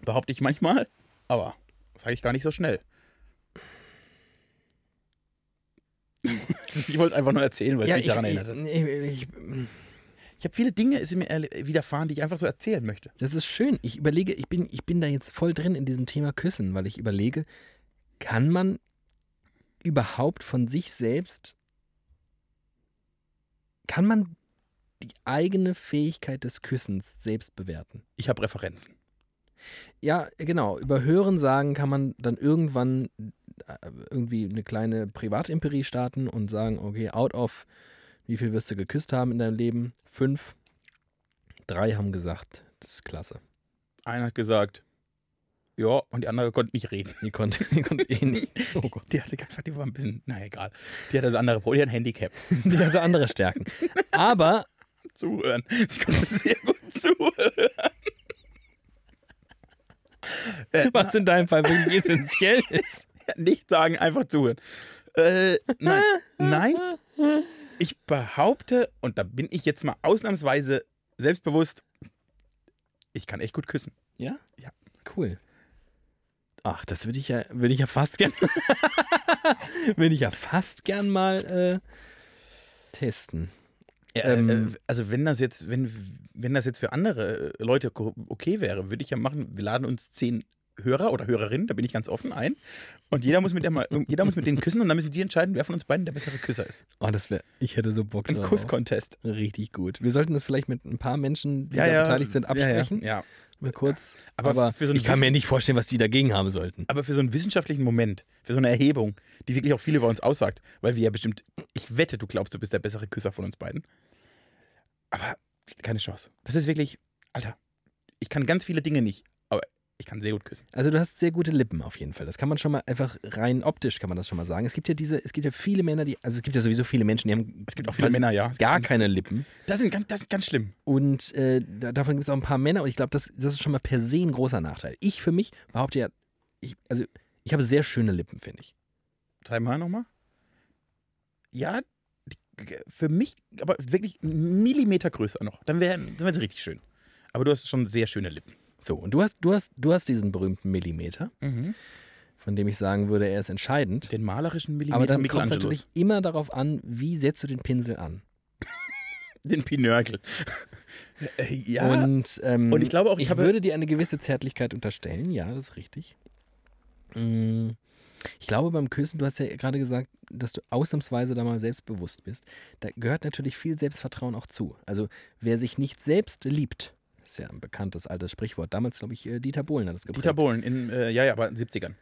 behaupte ich manchmal, aber das sage ich gar nicht so schnell. ich wollte es einfach nur erzählen, weil es mich daran erinnert hat. ich, ich, Ich habe viele Dinge ist mir widerfahren, die ich einfach so erzählen möchte. das ist schön. Ich überlege, ich bin, ich bin da jetzt voll drin in diesem Thema Küssen, weil ich überlege, kann man überhaupt von sich selbst, kann man die eigene Fähigkeit des Küssens selbst bewerten? Ich habe Referenzen. Ja, genau. Über Hören sagen kann man dann irgendwann äh, irgendwie eine kleine Privatimperie starten und sagen, okay, out of, wie viel wirst du geküsst haben in deinem Leben? Fünf. Drei haben gesagt, das ist klasse. Einer hat gesagt, ja, und die andere konnte nicht reden. Die konnte, die konnte eh nicht. Oh Gott. Die hatte einfach, die war ein bisschen, na egal. Die hatte das andere Problem, die hat ein Handicap. Die hatte andere Stärken. Aber Zuhören. Sie konnte sehr gut zuhören. Was in deinem Fall wirklich essentiell ist. nicht sagen, einfach zuhören. Äh, nein, nein. Ich behaupte, und da bin ich jetzt mal ausnahmsweise selbstbewusst, ich kann echt gut küssen. Ja? Ja. Cool. Ach, das würde ich ja, würde ich ja fast gern, würde ich ja fast gern mal äh, testen. Ja, Ähm, äh, also wenn das jetzt, wenn, wenn das jetzt für andere äh, Leute okay wäre, würde ich ja machen, wir laden uns zehn Hörer oder Hörerinnen, da bin ich ganz offen ein. Und jeder muss mit der mal, jeder muss mit denen küssen und dann müssen die entscheiden, wer von uns beiden der bessere Küsser ist. Oh, das wäre, ich hätte so Bock Ein drauf. Kuss-Contest. Richtig gut. Wir sollten das vielleicht mit ein paar Menschen, die da beteiligt sind, absprechen. Ja, ja. Mal kurz. Aber Aber, so ein ich kann mir nicht vorstellen, was die dagegen haben sollten. Aber für so einen wissenschaftlichen Moment, für so eine Erhebung, die wirklich auch viel über uns aussagt, weil wir ja bestimmt, ich wette, du glaubst, du bist der bessere Küsser von uns beiden. Aber keine Chance. Das ist wirklich, Alter, ich kann ganz viele Dinge nicht, aber ich kann sehr gut küssen. Also du hast sehr gute Lippen auf jeden Fall. Das kann man schon mal einfach rein optisch kann man das schon mal sagen. Es gibt ja diese, es gibt ja viele Männer, die, also es gibt ja sowieso viele Menschen, die haben Es gibt auch viele Männer, ja. Gar keine Lippen. das, sind ganz, das ist ganz schlimm. Und äh, da, davon gibt es auch ein paar Männer und ich glaube, das, das ist schon mal per se ein großer Nachteil. Ich für mich behaupte ja, ich, also ich habe sehr schöne Lippen, finde ich. Zeig mal nochmal. Ja, für mich, aber wirklich einen Millimeter größer noch. Dann wären sie richtig schön. Aber du hast schon sehr schöne Lippen. So, und du hast, du hast, du hast diesen berühmten Millimeter, von dem ich sagen würde, er ist entscheidend. Den malerischen Millimeter Aber dann kommt es natürlich immer darauf an, wie setzt du den Pinsel an. Den Pinörkel. Äh, ja. Und, ähm, Und ich glaube auch, ich ich würde dir eine gewisse Zärtlichkeit unterstellen. Ja, das ist richtig. Mm, Ich glaube, beim Küssen, du hast ja gerade gesagt, dass du ausnahmsweise da mal selbstbewusst bist. Da gehört natürlich viel Selbstvertrauen auch zu. Also, wer sich nicht selbst liebt, ist ja ein bekanntes altes Sprichwort. Damals, glaube ich, äh, Dieter Bohlen hat es geprägt. Dieter Bohlen, in, äh, ja, ja, aber in den 70ern.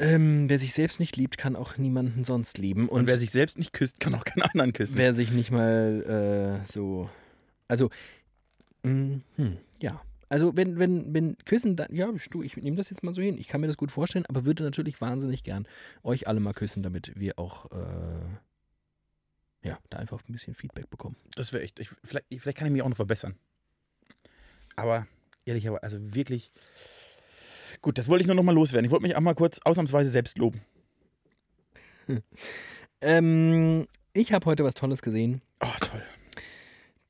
Ähm, wer sich selbst nicht liebt, kann auch niemanden sonst lieben. Und, wer sich selbst nicht küsst, kann auch keinen anderen küssen. Wer sich nicht mal äh, so. Also, mh, hm, ja. Also, wenn, wenn, wenn Küssen, dann, ja, du, ich nehme das jetzt mal so hin. Ich kann mir das gut vorstellen, aber würde natürlich wahnsinnig gern euch alle mal küssen, damit wir auch, äh, ja, da einfach ein bisschen Feedback bekommen. Das wäre echt. Ich, vielleicht, vielleicht kann ich mich auch noch verbessern. Aber ehrlicherweise, also wirklich. Gut, das wollte ich nur noch mal loswerden. Ich wollte mich auch mal kurz ausnahmsweise selbst loben. Ähm, ich habe heute was Tolles gesehen. Oh, toll.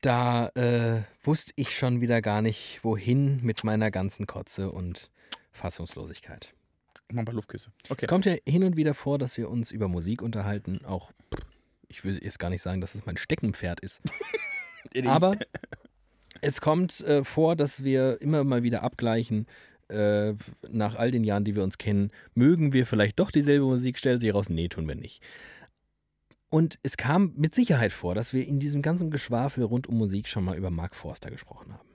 Da äh, wusste ich schon wieder gar nicht, wohin mit meiner ganzen Kotze und Fassungslosigkeit. Mach mal Luftküsse. Okay. Es kommt ja hin und wieder vor, dass wir uns über Musik unterhalten. Auch, ich will jetzt gar nicht sagen, dass es mein Steckenpferd ist. Aber es kommt äh, vor, dass wir immer mal wieder abgleichen, äh, nach all den Jahren, die wir uns kennen, mögen wir vielleicht doch dieselbe Musik, stellt sich raus, nee, tun wir nicht. Und es kam mit Sicherheit vor, dass wir in diesem ganzen Geschwafel rund um Musik schon mal über Mark Forster gesprochen haben.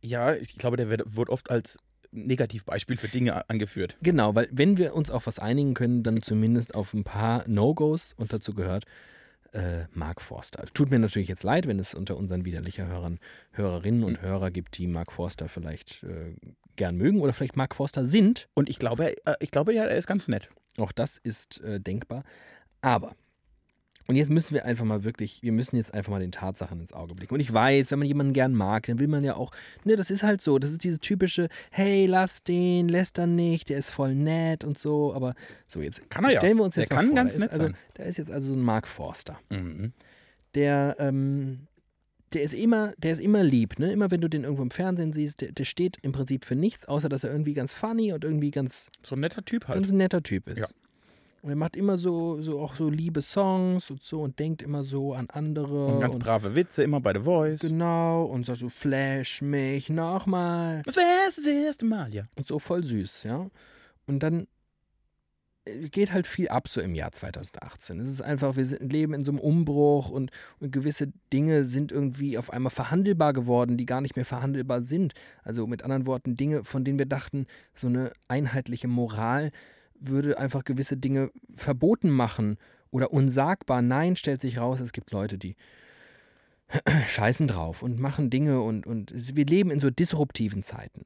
Ja, ich glaube, der wird, wird oft als Negativbeispiel für Dinge angeführt. Genau, weil wenn wir uns auf was einigen können, dann zumindest auf ein paar No-Gos und dazu gehört äh, Mark Forster. Tut mir natürlich jetzt leid, wenn es unter unseren widerlicher Hörern, Hörerinnen und Hörer gibt, die Mark Forster vielleicht äh, gern mögen oder vielleicht Mark Forster sind. Und ich glaube, äh, ich glaube ja, er ist ganz nett. Auch das ist äh, denkbar. Aber, und jetzt müssen wir einfach mal wirklich, wir müssen jetzt einfach mal den Tatsachen ins Auge blicken. Und ich weiß, wenn man jemanden gern mag, dann will man ja auch, ne, das ist halt so, das ist dieses typische, hey, lass den, lässt er nicht, der ist voll nett und so, aber so jetzt Kann er ja. stellen wir uns Der jetzt mal kann vor, ganz da ist nett also, sein. Da ist jetzt also so ein Mark Forster, Mhm. der, ähm, der ist immer, der ist immer lieb, ne? Immer wenn du den irgendwo im Fernsehen siehst, der, der steht im Prinzip für nichts, außer dass er irgendwie ganz funny und irgendwie ganz So ein netter Typ halt. ganz ein netter Typ ist. Ja. Und er macht immer so, so auch so liebe Songs und so und denkt immer so an andere. Und ganz brave Witze, immer bei The Voice. Genau, und sagt so, flash mich nochmal. Das wäre das erste Mal, ja. Und so voll süß, ja. Und dann äh, geht halt viel ab so im Jahr 2018. Es ist einfach, wir sind, leben in so einem Umbruch und, und gewisse Dinge sind irgendwie auf einmal verhandelbar geworden, die gar nicht mehr verhandelbar sind. Also mit anderen Worten, Dinge, von denen wir dachten, so eine einheitliche Moral würde einfach gewisse Dinge verboten machen oder unsagbar. Nein, stellt sich raus, es gibt Leute, die scheißen drauf und machen Dinge und, und wir leben in so disruptiven Zeiten.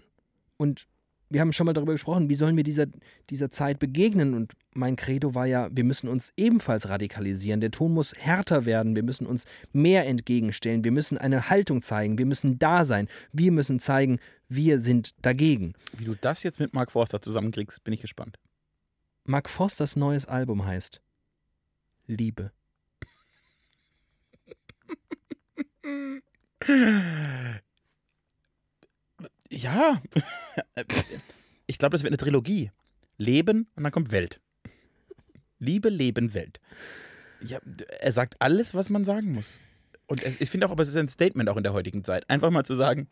Und wir haben schon mal darüber gesprochen, wie sollen wir dieser, dieser Zeit begegnen? Und mein Credo war ja, wir müssen uns ebenfalls radikalisieren. Der Ton muss härter werden. Wir müssen uns mehr entgegenstellen. Wir müssen eine Haltung zeigen. Wir müssen da sein. Wir müssen zeigen, wir sind dagegen. Wie du das jetzt mit Mark Forster zusammenkriegst, bin ich gespannt. Mark Forsters neues Album heißt Liebe. Ja. Ich glaube, das wird eine Trilogie. Leben und dann kommt Welt. Liebe, Leben, Welt. Ja, er sagt alles, was man sagen muss. Und ich finde auch, aber es ist ein Statement auch in der heutigen Zeit. Einfach mal zu sagen,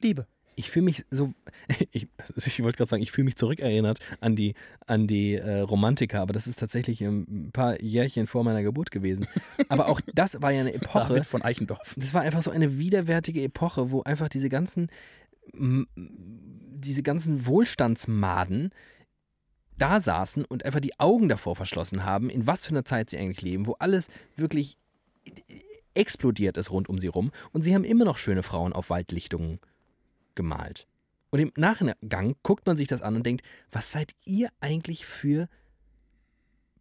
Liebe. Ich fühle mich so, ich, also ich wollte gerade sagen, ich fühle mich zurückerinnert an die, an die äh, Romantiker, aber das ist tatsächlich ähm, ein paar Jährchen vor meiner Geburt gewesen. Aber auch das war ja eine Epoche, David von Eichendorff. das war einfach so eine widerwärtige Epoche, wo einfach diese ganzen, diese ganzen Wohlstandsmaden da saßen und einfach die Augen davor verschlossen haben, in was für einer Zeit sie eigentlich leben, wo alles wirklich explodiert ist rund um sie rum und sie haben immer noch schöne Frauen auf Waldlichtungen gemalt. Und im Nachgang guckt man sich das an und denkt, was seid ihr eigentlich für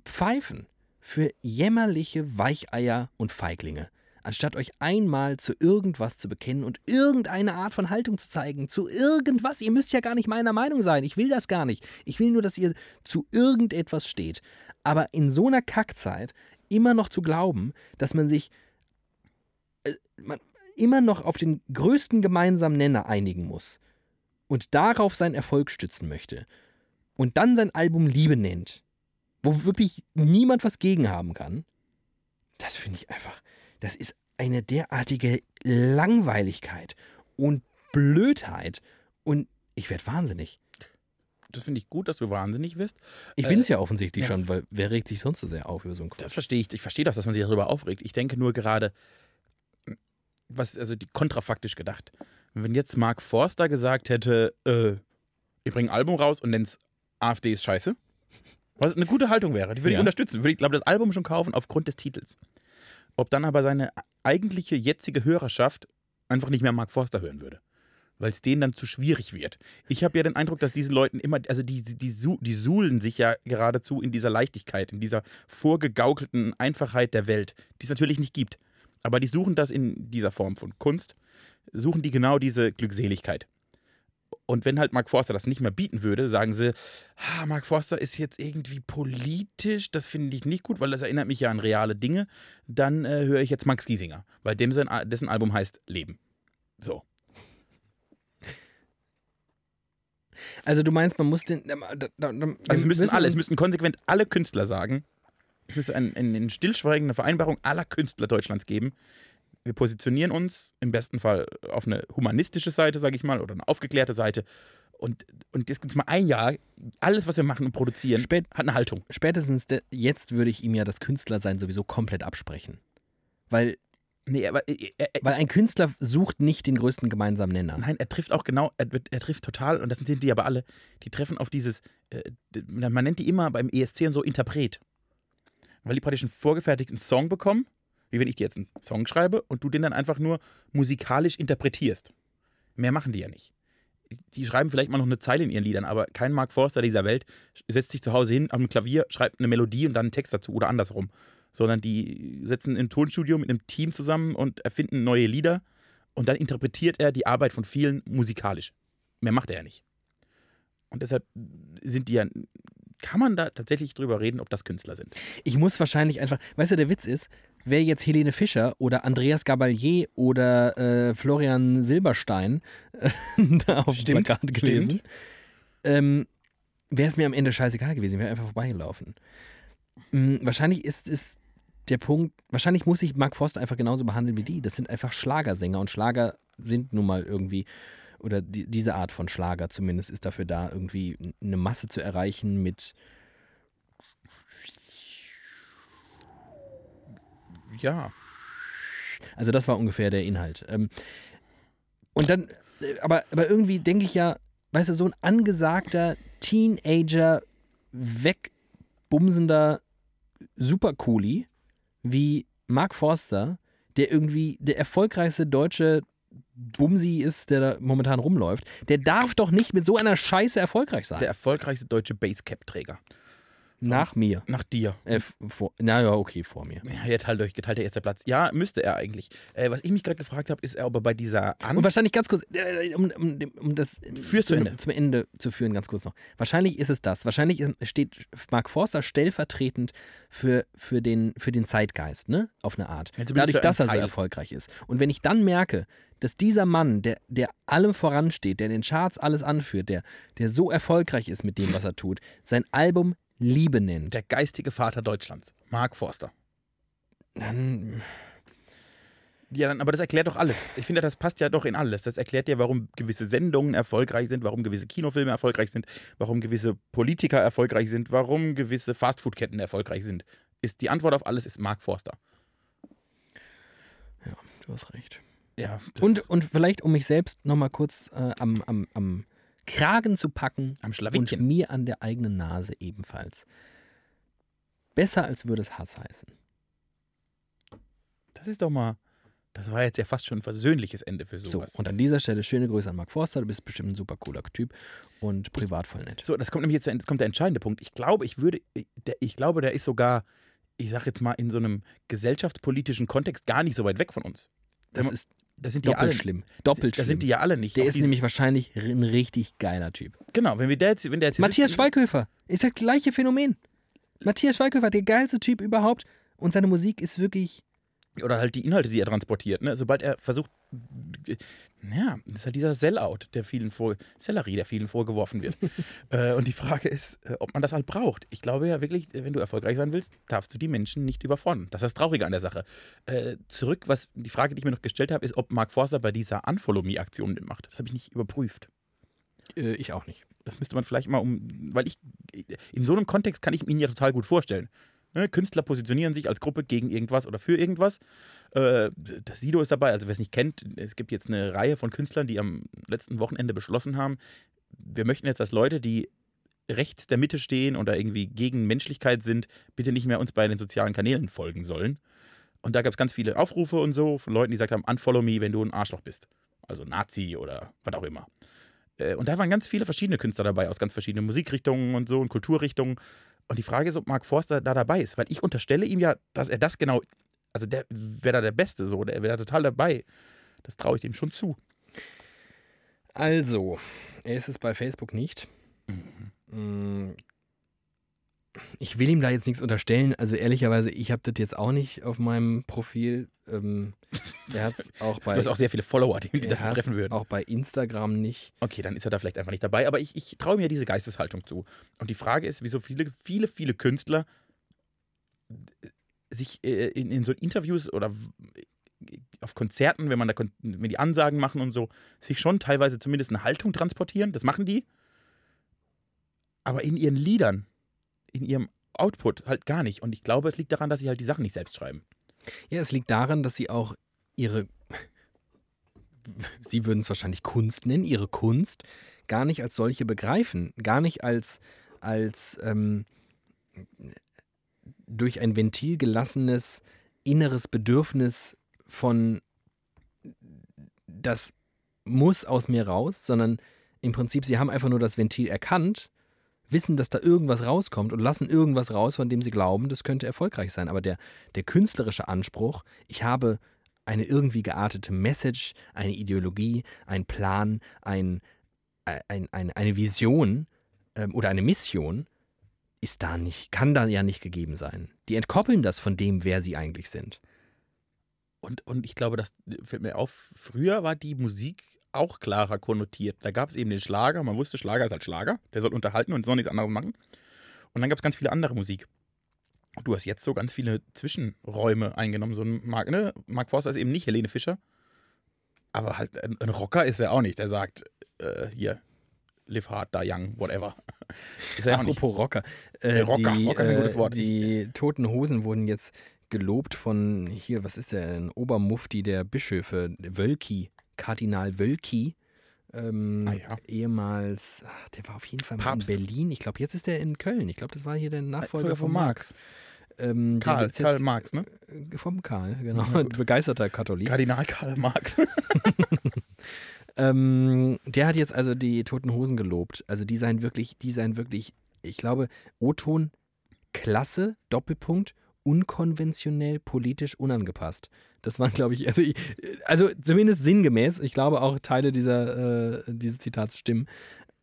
Pfeifen, für jämmerliche Weicheier und Feiglinge? anstatt euch einmal zu irgendwas zu bekennen und irgendeine Art von Haltung zu zeigen, zu irgendwas. Ihr müsst ja gar nicht meiner Meinung sein. Ich will das gar nicht. Ich will nur, dass ihr zu irgendetwas steht. Aber in so einer Kackzeit immer noch zu glauben, dass man sich äh, man immer noch auf den größten gemeinsamen Nenner einigen muss und darauf seinen Erfolg stützen möchte und dann sein Album Liebe nennt, wo wirklich niemand was gegen haben kann, das finde ich einfach, das ist eine derartige Langweiligkeit und Blödheit und ich werde wahnsinnig. Das finde ich gut, dass du wahnsinnig wirst. Ich Äh, bin es ja offensichtlich ja. schon, weil wer regt sich sonst so sehr auf über so einen Das Quatsch? verstehe ich. Ich verstehe das, dass man sich darüber aufregt. Ich denke nur gerade, was, also die kontrafaktisch gedacht. Wenn jetzt Mark Forster gesagt hätte, äh, ich bringe ein Album raus und nenn's AfD ist scheiße, was eine gute Haltung wäre, die würde ich Ja. unterstützen. Würde ich, glaube das Album schon kaufen aufgrund des Titels. Ob dann aber seine eigentliche jetzige Hörerschaft einfach nicht mehr Mark Forster hören würde. Weil es denen dann zu schwierig wird. Ich habe ja den Eindruck, dass diesen Leuten immer, also die, die, die suhlen sich ja geradezu in dieser Leichtigkeit, in dieser vorgegaukelten Einfachheit der Welt, die es natürlich nicht gibt. Aber die suchen das in dieser Form von Kunst, suchen die genau diese Glückseligkeit. Und wenn halt Mark Forster das nicht mehr bieten würde, sagen sie, ah, Mark Forster ist jetzt irgendwie politisch, das finde ich nicht gut, weil das erinnert mich ja an reale Dinge. Dann äh, höre ich jetzt Max Giesinger, weil dem sein, dessen Album heißt Leben. So. Also du meinst, man muss den. Da, da, da, Also es wir müssten alle, es müssten konsequent alle Künstler sagen, es müsste ein, ein, ein stillschweigende Vereinbarung aller Künstler Deutschlands geben. Wir positionieren uns im besten Fall auf eine humanistische Seite, sage ich mal, oder eine aufgeklärte Seite. Und, und jetzt gibt es mal ein Jahr, alles, was wir machen und produzieren, Spät- hat eine Haltung. Spätestens jetzt würde ich ihm ja das Künstlersein sowieso komplett absprechen. Weil, Nee, aber äh, er, er, weil ein Künstler sucht nicht den größten gemeinsamen Nenner. Nein, er trifft auch genau, er, er trifft total, und das sind die aber alle, die treffen auf dieses, äh, man nennt die immer beim ESC und so Interpret. Weil die praktisch einen vorgefertigten Song bekommen, wie wenn ich dir jetzt einen Song schreibe und du den dann einfach nur musikalisch interpretierst. Mehr machen die ja nicht. Die schreiben vielleicht mal noch eine Zeile in ihren Liedern, aber kein Mark Forster dieser Welt setzt sich zu Hause hin am Klavier, schreibt eine Melodie und dann einen Text dazu oder andersrum. Sondern die setzen im Tonstudio mit einem Team zusammen und erfinden neue Lieder und dann interpretiert er die Arbeit von vielen musikalisch. Mehr macht er ja nicht. Und deshalb sind die ja. Kann man da tatsächlich drüber reden, ob das Künstler sind? Ich muss wahrscheinlich einfach, weißt du, der Witz ist, wäre jetzt Helene Fischer oder Andreas Gabalier oder äh, Florian Silberstein äh, da auf dem Plakat gelesen, ähm, wäre es mir am Ende scheißegal gewesen, wäre einfach vorbeigelaufen. Mhm, wahrscheinlich ist es der Punkt, wahrscheinlich muss ich Mark Forster einfach genauso behandeln wie die. Das sind einfach Schlagersänger und Schlager sind nun mal irgendwie, oder die, diese Art von Schlager zumindest ist dafür da, irgendwie eine Masse zu erreichen mit Ja. Also das war ungefähr der Inhalt. Ähm, und dann, äh, aber, aber irgendwie denke ich ja, weißt du, so ein angesagter Teenager, wegbumsender Supercooli wie Mark Forster, der irgendwie der erfolgreichste deutsche Bumsi ist, der da momentan rumläuft, der darf doch nicht mit so einer Scheiße erfolgreich sein. Der erfolgreichste deutsche Basecap-Träger. Nach mir. Nach dir. Äh, vor, naja, okay, vor mir. Ja, jetzt halt euch geteilter erster Platz. Ja, müsste er eigentlich. Äh, was ich mich gerade gefragt habe, ist, ob er bei dieser An Und wahrscheinlich ganz kurz, äh, um, um, um das Führ's zu zum- Ende. zum Ende zu führen, ganz kurz noch. Wahrscheinlich ist es das. Wahrscheinlich steht Mark Forster stellvertretend für, für, den, für den Zeitgeist, ne? Auf eine Art. Ja, Dadurch, dass er so erfolgreich ist. Und wenn ich dann merke, dass dieser Mann, der, der allem voransteht, der in den Charts alles anführt, der, der so erfolgreich ist mit dem, was er tut, sein Album Liebe nennt, der geistige Vater Deutschlands, Mark Forster. dann Ja, dann, aber das erklärt doch alles. Ich finde, das passt ja doch in alles. Das erklärt dir, warum gewisse Sendungen erfolgreich sind, warum gewisse Kinofilme erfolgreich sind, warum gewisse Politiker erfolgreich sind, warum gewisse Fastfood-Ketten erfolgreich sind. Ist die Antwort auf alles ist Mark Forster. ja, du hast recht. Ja. Und, und vielleicht, um mich selbst nochmal kurz äh, am, am, am Kragen zu packen am und mir an der eigenen Nase ebenfalls. Besser als würde es Hass heißen. Das ist doch mal. Das war jetzt ja fast schon ein versöhnliches Ende für So, sowas. und an dieser Stelle schöne Grüße an Mark Forster. Du bist bestimmt ein super cooler Typ und privat voll nett. So, das kommt nämlich jetzt, jetzt kommt der entscheidende Punkt. Ich glaube, ich würde, der, ich glaube, der ist sogar, ich sag jetzt mal, in so einem gesellschaftspolitischen Kontext gar nicht so weit weg von uns. Das ist Das sind die doppelt alle. schlimm. Doppelt Da schlimm. sind die ja alle nicht. der Auch ist diese- nämlich wahrscheinlich ein richtig geiler Typ. Genau, wenn wir der jetzt, wenn der jetzt hier Matthias sitzt- Schweighöfer ist das gleiche Phänomen. Matthias Schweighöfer, der geilste Typ überhaupt. Und seine Musik ist wirklich. Oder halt die Inhalte, die er transportiert. Ne? Sobald er versucht, ja, das ist halt dieser Sellout, der vielen vor, Sellerie, der vielen vorgeworfen wird. äh, und die Frage ist, äh, ob man das halt braucht. Ich glaube ja wirklich, äh, wenn du erfolgreich sein willst, darfst du die Menschen nicht überfordern. Das ist das Traurige an der Sache. Äh, zurück, was die Frage, die ich mir noch gestellt habe, ist, ob Mark Forster bei dieser Unfollow-Me-Aktion mitmacht. Das habe ich nicht überprüft. Äh, ich auch nicht. Das müsste man vielleicht mal um, weil ich, in so einem Kontext kann ich mir ihn ja total gut vorstellen. Ne? Künstler positionieren sich als Gruppe gegen irgendwas oder für irgendwas. Äh, das Sido ist dabei, also wer es nicht kennt, es gibt jetzt eine Reihe von Künstlern, die am letzten Wochenende beschlossen haben, wir möchten jetzt, dass Leute, die rechts der Mitte stehen oder irgendwie gegen Menschlichkeit sind, bitte nicht mehr uns bei den sozialen Kanälen folgen sollen. Und da gab es ganz viele Aufrufe und so von Leuten, die gesagt haben, unfollow me, wenn du ein Arschloch bist. Also Nazi oder was auch immer. Äh, Und da waren ganz viele verschiedene Künstler dabei, aus ganz verschiedenen Musikrichtungen und so und Kulturrichtungen. Und die Frage ist, ob Mark Forster da dabei ist, weil ich unterstelle ihm ja, dass er das genau, also der wäre da der Beste so, der wäre da total dabei. Das traue ich ihm schon zu. Also, er ist es bei Facebook nicht. Mhm. Ich will ihm da jetzt nichts unterstellen. Also ehrlicherweise, ich habe das jetzt auch nicht auf meinem Profil. Ähm, er hat es auch bei. Du hast auch sehr viele Follower, die, die das hat's betreffen würden. Auch bei Instagram nicht. Okay, dann ist er da vielleicht einfach nicht dabei. Aber ich, ich traue mir diese Geisteshaltung zu. Und die Frage ist, wieso viele, viele, viele Künstler sich äh, in, in so Interviews oder auf Konzerten, wenn man da wenn die Ansagen machen und so, sich schon teilweise zumindest eine Haltung transportieren. Das machen die. Aber in ihren Liedern, in ihrem Output halt gar nicht. Und ich glaube, es liegt daran, dass sie halt die Sachen nicht selbst schreiben. Ja, es liegt daran, dass sie auch ihre, sie würden es wahrscheinlich Kunst nennen, ihre Kunst gar nicht als solche begreifen, gar nicht als, als ähm, durch ein Ventil gelassenes inneres Bedürfnis von das muss aus mir raus, sondern im Prinzip, sie haben einfach nur das Ventil erkannt, wissen, dass da irgendwas rauskommt und lassen irgendwas raus, von dem sie glauben, das könnte erfolgreich sein. Aber der, der künstlerische Anspruch, ich habe eine irgendwie geartete Message, eine Ideologie, einen Plan, ein, ein, ein, eine Vision ähm, oder eine Mission, ist da nicht, kann da ja nicht gegeben sein. Die entkoppeln das von dem, wer sie eigentlich sind. Und, und ich glaube, das fällt mir auf, früher war die Musik auch klarer konnotiert. Da gab es eben den Schlager, man wusste, Schlager ist halt Schlager, der soll unterhalten und soll nichts anderes machen. Und dann gab es ganz viele andere Musik. Du hast jetzt so ganz viele Zwischenräume eingenommen. So ein Mark, ne? Mark Forster ist eben nicht Helene Fischer, aber halt ein, ein Rocker ist er auch nicht. Der sagt, äh, hier, live hard, die young, whatever. Ist er ja auch nicht. Apropos Rocker. Äh, Rocker, die, Rocker ist ein gutes äh, Wort. Die Toten Hosen wurden jetzt gelobt von, hier, was ist der, ein Obermufti der Bischöfe, Wölki, Kardinal Wölki. Ähm, Ah ja. Ehemals, ach, der war auf jeden Fall mal Papst. in Berlin. Ich glaube, jetzt ist er in Köln. Ich glaube, das war hier der Nachfolger Folger von Marx. Ähm, der Karl, Karl Marx, ne? äh, Vom Karl, genau. Begeisterter Katholik. Kardinal Karl Marx. Ähm, der hat jetzt also die Toten Hosen gelobt. Also die seien wirklich, die seien wirklich, ich glaube, O-Ton Klasse, Doppelpunkt, unkonventionell, politisch unangepasst. Das waren, glaube ich, also, ich, also zumindest sinngemäß, ich glaube auch Teile dieser, äh, dieses Zitats stimmen.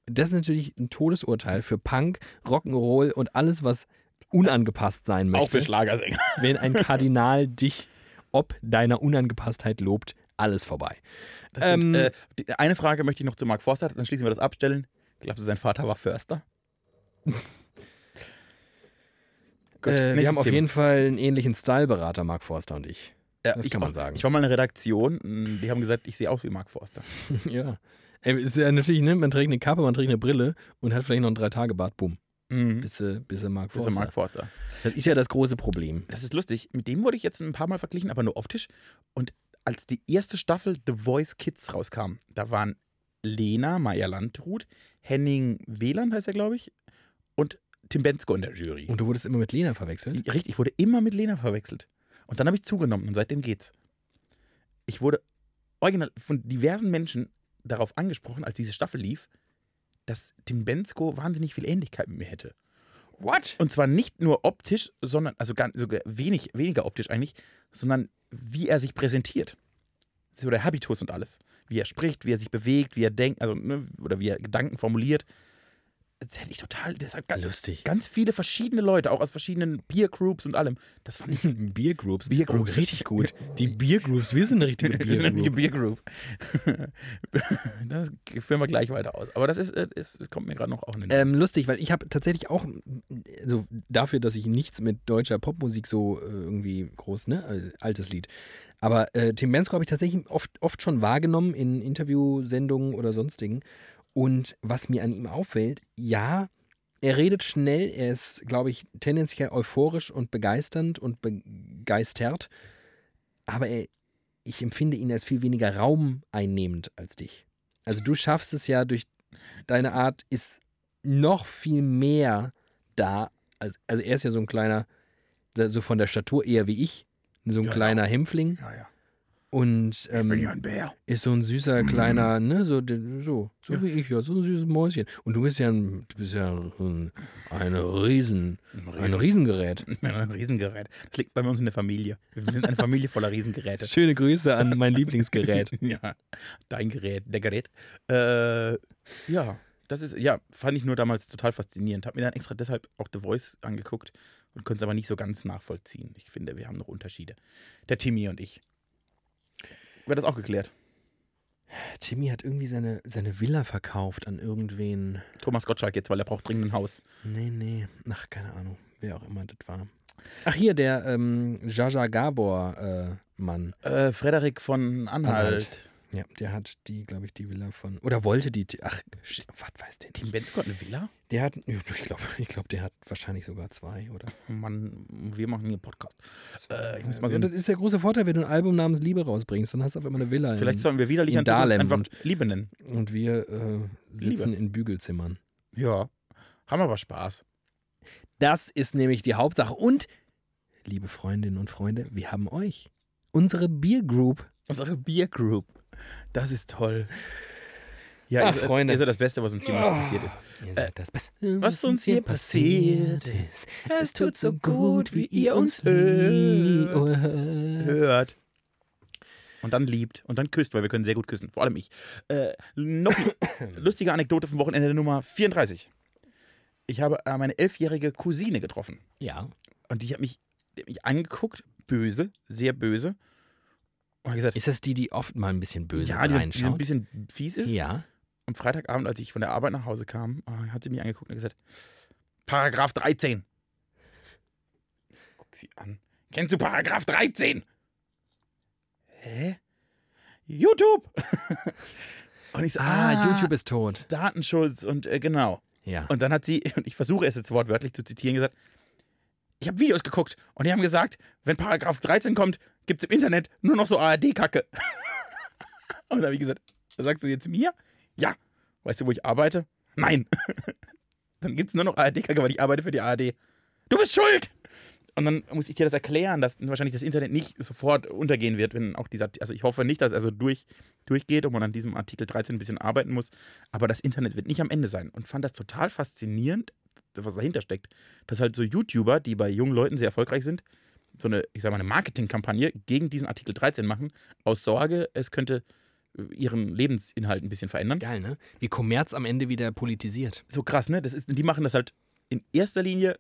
Das ist natürlich ein Todesurteil für Punk, Rock'n'Roll und alles, was unangepasst sein möchte Auch für Schlagersänger. wenn ein Kardinal dich ob deiner Unangepasstheit lobt, alles vorbei. Ähm, äh, eine Frage möchte ich noch zu Mark Forster, dann schließen wir das abstellen. Glaubst du, sein Vater war Förster? Gut, äh, wir haben auf Thema. jeden Fall einen ähnlichen Styleberater, Mark Forster und ich. Ja, das ich kann man sagen. Ich war mal in einer Redaktion, mh, die haben gesagt, ich sehe aus wie Mark Forster. ja. Ey, ist ja natürlich, ne, man trägt eine Kappe, man trägt eine Brille und hat vielleicht noch einen Drei-Tage-Bart, bumm, Mhm. bis, bis Mark Forster. Mark Forster. Das ist ja das große Problem. Das ist lustig. Mit dem wurde ich jetzt ein paar Mal verglichen, aber nur optisch. Und als die erste Staffel The Voice Kids rauskam, da waren Lena Meyer-Landrut, Henning Wieland heißt er, glaube ich, Tim Bensko in der Jury. Und du wurdest immer mit Lena verwechselt? Richtig, ich wurde immer mit Lena verwechselt. Und dann habe ich zugenommen und seitdem geht's. Ich wurde original von diversen Menschen darauf angesprochen, als diese Staffel lief, dass Tim Bensko wahnsinnig viel Ähnlichkeit mit mir hätte. What? Und zwar nicht nur optisch, sondern, also gar, sogar wenig, weniger optisch eigentlich, sondern wie er sich präsentiert. So der Habitus und alles. Wie er spricht, wie er sich bewegt, wie er denkt, also, ne, oder wie er Gedanken formuliert. Das hätte ich total, das hat ganz, Lustig. ganz viele verschiedene Leute, auch aus verschiedenen Peer Groups und allem. Das fand ich Biergroups. Biergroups. Oh, richtig gut. Die Biergroups, wir sind eine richtige. Beer Group. das führen wir gleich weiter aus. Aber das ist, äh, ist kommt mir gerade noch auch in den Ähm, lustig, weil ich habe tatsächlich auch, also dafür, dass ich nichts mit deutscher Popmusik so äh, irgendwie groß, ne, äh, altes Lied. Aber äh, Tim Bensko habe ich tatsächlich oft, oft schon wahrgenommen in Interviewsendungen oder sonstigen. Und was mir an ihm auffällt, ja, er redet schnell, er ist, glaube ich, tendenziell euphorisch und begeisternd und begeistert. Aber er, ich empfinde ihn als viel weniger raumeinnehmend als dich. Also du schaffst es ja durch deine Art, ist noch viel mehr da. Als, also er ist ja so ein kleiner, so von der Statur eher wie ich, so ein Ja, kleiner Hämpfling. Ja, ja. Und ähm, ein Bär. ist so ein süßer kleiner, ne, so, so, so Ja. wie ich, ja, so ein süßes Mäuschen. Und du bist ja ein, du bist ja ein, eine Riesen, ein Riesengerät. ein Riesengerät. Das liegt bei uns in der Familie. Wir sind eine Familie voller Riesengeräte. Schöne Grüße an mein Lieblingsgerät. ja, dein Gerät, der Gerät. Äh, ja, das ist, ja, fand ich nur damals total faszinierend. Hab mir dann extra deshalb auch The Voice angeguckt und konnte es aber nicht so ganz nachvollziehen. Ich finde, wir haben noch Unterschiede. Der Timmy und ich. Wird das auch geklärt? Timmy hat irgendwie seine, seine Villa verkauft an irgendwen. Thomas Gottschalk jetzt, weil er braucht dringend ein Haus. Nee, nee. Ach, keine Ahnung. Wer auch immer das war. Ach, hier, der ähm, Jaja Gabor-Mann. Äh, Frederik von Anhalt. Anhalt. Ja, der hat die, glaube ich, die Villa von. Oder wollte die. Ach, was weiß der Tim nicht. Bensko hat eine Villa? Der hat. Ich glaube, ich glaub, der hat wahrscheinlich sogar zwei, oder? Mann, wir machen hier einen Podcast. Äh, ich muss mal so das ist der große Vorteil, wenn du ein Album namens Liebe rausbringst, dann hast du auf einmal eine Villa. Vielleicht in, sollen wir widerlich in Dahlem einfach und- Liebe nennen. und wir äh, sitzen Liebe. in Bügelzimmern. Ja, haben aber Spaß. Das ist nämlich die Hauptsache. Und, liebe Freundinnen und Freunde, wir haben euch. Unsere Beer Group. Unsere Beer Group. Das ist toll. Ja, Ach, ihr, seid- Freunde. ihr seid das Beste, was uns jemals passiert ist. Ihr seid das Beste, was uns je passiert ist. Es tut so gut, wie ihr uns hört. Hört. Und dann liebt und dann küsst, weil wir können sehr gut küssen. Vor allem ich. Äh, noch eine lustige Anekdote vom Wochenende Nummer 34. Ich habe äh, meine elfjährige Cousine getroffen. Ja. Und die hat mich, die hat mich angeguckt, böse, sehr böse. Gesagt, Ist das die, die oft mal ein bisschen böse ja, die, die so ein reinschaut? bisschen fies ist. ja. am Freitagabend, als ich von der Arbeit nach Hause kam, äh, hat sie mich angeguckt und gesagt, Paragraph 13. Guck sie an. Kennst du Paragraph 13? Hä? YouTube! und ich so, Ah, YouTube ist tot. Datenschutz und äh, genau. Ja. Und dann hat sie, und ich versuche es jetzt wortwörtlich zu zitieren, gesagt, ich habe Videos geguckt und die haben gesagt, wenn Paragraph 13 kommt, gibt es im Internet nur noch so ARD-Kacke. und dann habe ich gesagt, sagst du jetzt mir? Ja. Weißt du, wo ich arbeite? Nein. dann gibt es nur noch ARD-Kacke, weil ich arbeite für die ARD. Du bist schuld! Und dann muss ich dir das erklären, dass wahrscheinlich das Internet nicht sofort untergehen wird, wenn auch dieser, also ich hoffe nicht, dass er so durch, durchgeht und man an diesem Artikel 13 ein bisschen arbeiten muss, aber das Internet wird nicht am Ende sein und fand das total faszinierend was dahinter steckt. Dass halt so YouTuber, die bei jungen Leuten sehr erfolgreich sind, so eine, ich sag mal, eine Marketingkampagne gegen diesen Artikel 13 machen, aus Sorge, es könnte äh, ihren Lebensinhalt ein bisschen verändern. Geil, ne? Wie Kommerz am Ende wieder politisiert. So krass, ne? Das ist, die machen das halt in erster Linie,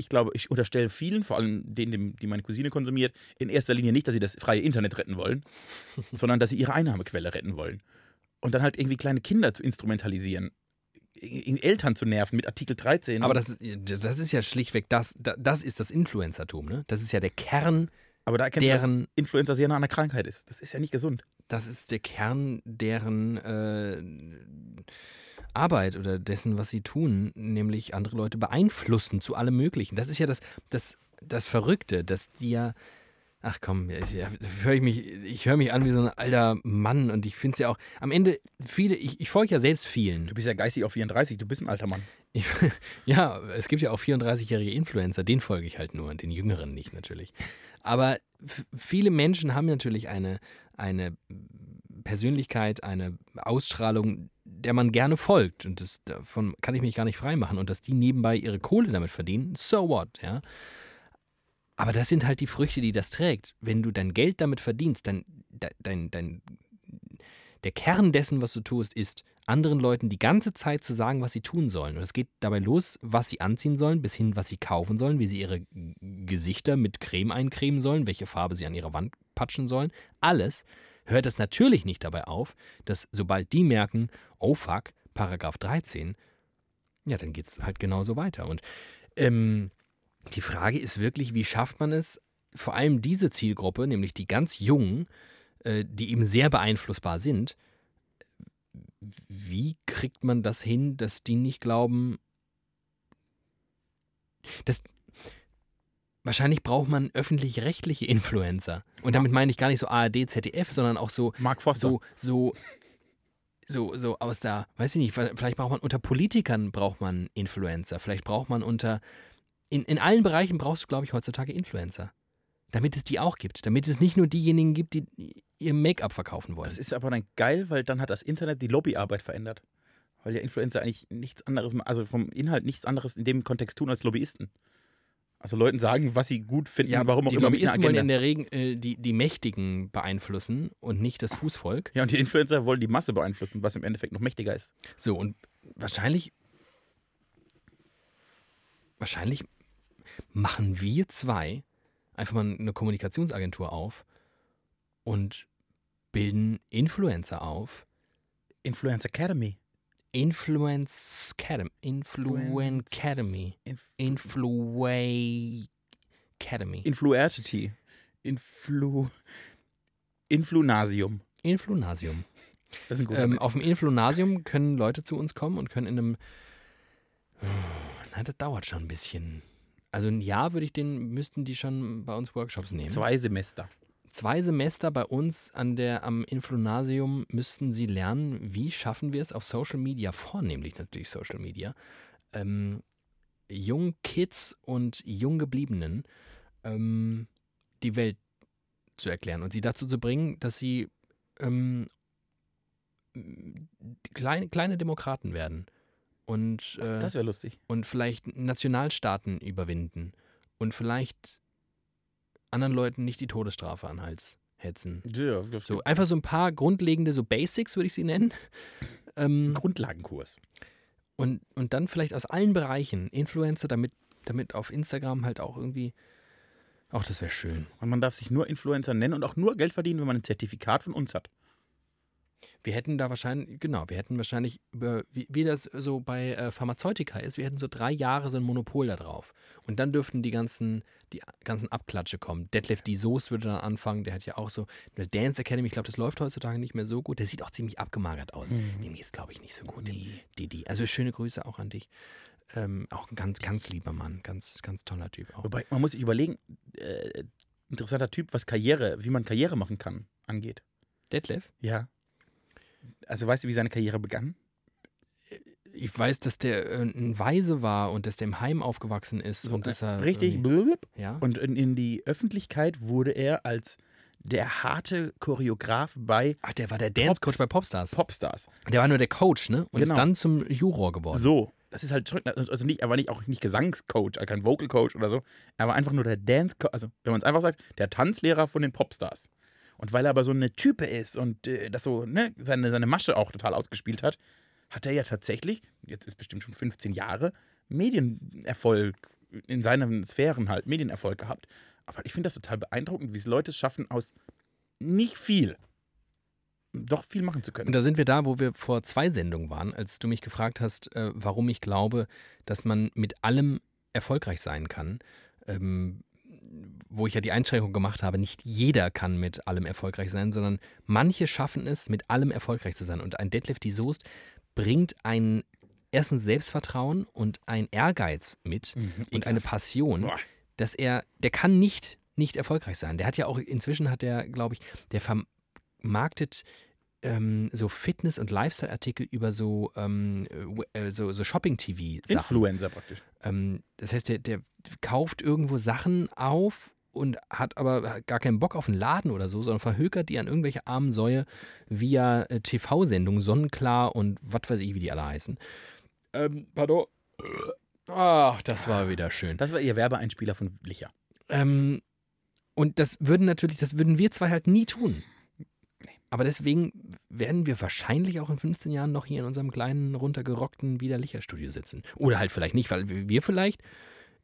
ich glaube, ich unterstelle vielen, vor allem denen, die meine Cousine konsumiert, in erster Linie nicht, dass sie das freie Internet retten wollen, sondern dass sie ihre Einnahmequelle retten wollen. Und dann halt irgendwie kleine Kinder zu instrumentalisieren, i- i- Eltern zu nerven mit Artikel 13. Aber das, ist- das ist ja schlichtweg das, da- das ist das Influencertum, ne? Das ist ja der Kern, Aber da erkennst du, deren, dass Influencer sehr nah an der Krankheit ist. Das ist ja nicht gesund. Das ist der Kern deren äh, Arbeit oder dessen, was sie tun, nämlich andere Leute beeinflussen zu allem Möglichen. Das ist ja das, das, das Verrückte, dass die ja. Ach komm, ich, hör ich, mich, ich höre mich an wie so ein alter Mann und ich finde es ja auch. Am Ende, viele, ich, ich folge ja selbst vielen. Du bist ja geistig auf 34, du bist ein alter Mann. Ich, ja, es gibt ja auch 34-jährige Influencer, den folge ich halt nur, den jüngeren nicht natürlich. Aber viele Menschen haben natürlich eine, eine Persönlichkeit, eine Ausstrahlung, der man gerne folgt. Und das, davon kann ich mich gar nicht freimachen. Und dass die nebenbei ihre Kohle damit verdienen, so what, ja. Aber das sind halt die Früchte, die das trägt. Wenn du dein Geld damit verdienst, dann de- dein, dein, der Kern dessen, was du tust, ist, anderen Leuten die ganze Zeit zu sagen, was sie tun sollen. Und es geht dabei los, was sie anziehen sollen, bis hin, was sie kaufen sollen, wie sie ihre Gesichter mit Creme eincremen sollen, welche Farbe sie an ihre Wand patschen sollen. Alles hört es natürlich nicht dabei auf, dass sobald die merken, oh fuck, Paragraph 13, ja, dann geht es halt genauso weiter. Und ähm, die Frage ist wirklich, wie schafft man es, vor allem diese Zielgruppe, nämlich die ganz Jungen, äh, die eben sehr beeinflussbar sind, wie kriegt man das hin, dass die nicht glauben, dass wahrscheinlich braucht man öffentlich-rechtliche Influencer. Und damit meine ich gar nicht so ARD, ZDF, sondern auch so Mark Foster. so so so so aus der, weiß ich nicht, vielleicht braucht man unter Politikern braucht man Influencer, vielleicht braucht man unter in, in allen Bereichen brauchst du glaube ich heutzutage Influencer. Damit es die auch gibt, damit es nicht nur diejenigen gibt, die ihr Make-up verkaufen wollen. Das ist aber dann geil, weil dann hat das Internet die Lobbyarbeit verändert. Weil ja Influencer eigentlich nichts anderes, also vom Inhalt nichts anderes in dem Kontext tun als Lobbyisten. Also Leuten sagen, was sie gut finden, ja, warum auch die immer einer Lobbyisten wollen in der Regel äh, die, die Mächtigen beeinflussen und nicht das Fußvolk. Ja, und die Influencer wollen die Masse beeinflussen, was im Endeffekt noch mächtiger ist. So, und wahrscheinlich, wahrscheinlich machen wir zwei einfach mal eine Kommunikationsagentur auf und bilden Influencer auf. Influencer Academy. Influence Academy. Influen Academy. Inf Influay Academy. Influertity. Influ. Influnasium. Influnasium. Das ist ein guter Ähm, auf dem Influnasium können Leute zu uns kommen und können in einem. Na, das dauert schon ein bisschen. Also ein Jahr würde ich den, müssten die schon bei uns Workshops nehmen. Zwei Semester. Zwei Semester bei uns an der, am Influnasium müssten sie lernen, wie schaffen wir es auf Social Media, vornehmlich natürlich Social Media, ähm, jungen Kids und Junggebliebenen ähm, die Welt zu erklären und sie dazu zu bringen, dass sie ähm, kleine, kleine Demokraten werden und, äh, Das wäre lustig. und vielleicht Nationalstaaten überwinden und vielleicht anderen Leuten nicht die Todesstrafe an den Hals hetzen. Ja, So einfach so ein paar grundlegende, so Basics würde ich sie nennen. Ähm, Grundlagenkurs. und, und dann vielleicht aus allen Bereichen Influencer, damit, damit auf Instagram halt auch irgendwie. Auch das wäre schön. Und man darf sich nur Influencer nennen und auch nur Geld verdienen, wenn man ein Zertifikat von uns hat. Wir hätten da wahrscheinlich, genau, wir hätten wahrscheinlich, über, wie, wie das so bei äh, Pharmazeutika ist, wir hätten so drei Jahre so ein Monopol da drauf. Und dann dürften die ganzen, die ganzen Abklatsche kommen. Detlef die Soest würde dann anfangen, der hat ja auch so eine Dance Academy, ich glaube, das läuft heutzutage nicht mehr so gut. Der sieht auch ziemlich abgemagert aus. Dem geht es, glaube ich, nicht so gut. Dem Didi. Also schöne Grüße auch an dich. Ähm, auch ein ganz, ganz lieber Mann, ganz, ganz toller Typ auch. Wobei, man muss sich überlegen, äh, interessanter Typ, was Karriere, wie man Karriere machen kann, angeht. Detlef? Ja. Also weißt du, wie seine Karriere begann? Ich weiß, dass der äh, ein Weise war und dass der im Heim aufgewachsen ist und dass er. Richtig. irgendwie- blub. Ja. Und in, in die Öffentlichkeit wurde er als der harte Choreograf bei Ach, der war der Dance-Coach bei Popstars. Popstars. Der war nur der Coach, ne? Und Genau. ist dann zum Juror geworden. So. das ist halt schon, also nicht, er war nicht, auch nicht Gesangscoach, also kein Vocal Coach oder so. Er war einfach nur der Dance, also wenn man es einfach sagt, der Tanzlehrer von den Popstars. Und weil er aber so eine Type ist und äh, das so, ne, seine, seine Masche auch total ausgespielt hat, hat er ja tatsächlich, jetzt ist bestimmt schon 15 Jahre, Medienerfolg in seinen Sphären halt, Medienerfolg gehabt. Aber ich finde das total beeindruckend, wie es Leute schaffen, aus nicht viel doch viel machen zu können. Und da sind wir da, wo wir vor zwei Sendungen waren, als du mich gefragt hast, äh, warum ich glaube, dass man mit allem erfolgreich sein kann. Ähm, wo ich ja die Einschränkung gemacht habe, nicht jeder kann mit allem erfolgreich sein, sondern manche schaffen es, mit allem erfolgreich zu sein. Und ein Deadlift die Soest bringt ein erstens Selbstvertrauen und ein Ehrgeiz mit Mhm, und eine Passion, Boah. dass er, der kann nicht nicht erfolgreich sein. Der hat ja auch, inzwischen hat der, glaube ich, der vermarktet ähm, so Fitness- und Lifestyle-Artikel über so, ähm, äh, so, so Shopping-TV-Sachen. Influencer praktisch. Ähm, das heißt, der, der kauft irgendwo Sachen auf und hat aber gar keinen Bock auf einen Laden oder so, sondern verhökert die an irgendwelche armen Säue via äh, TV-Sendungen, Sonnenklar und was weiß ich, wie die alle heißen. Ähm, pardon. Ach, das war wieder schön. Das war ihr Werbeeinspieler von Licher. Ähm, und das würden natürlich, das würden wir zwei halt nie tun. Aber deswegen werden wir wahrscheinlich auch in 15 Jahren noch hier in unserem kleinen, runtergerockten Widerlicher-Studio sitzen. Oder halt vielleicht nicht, weil wir vielleicht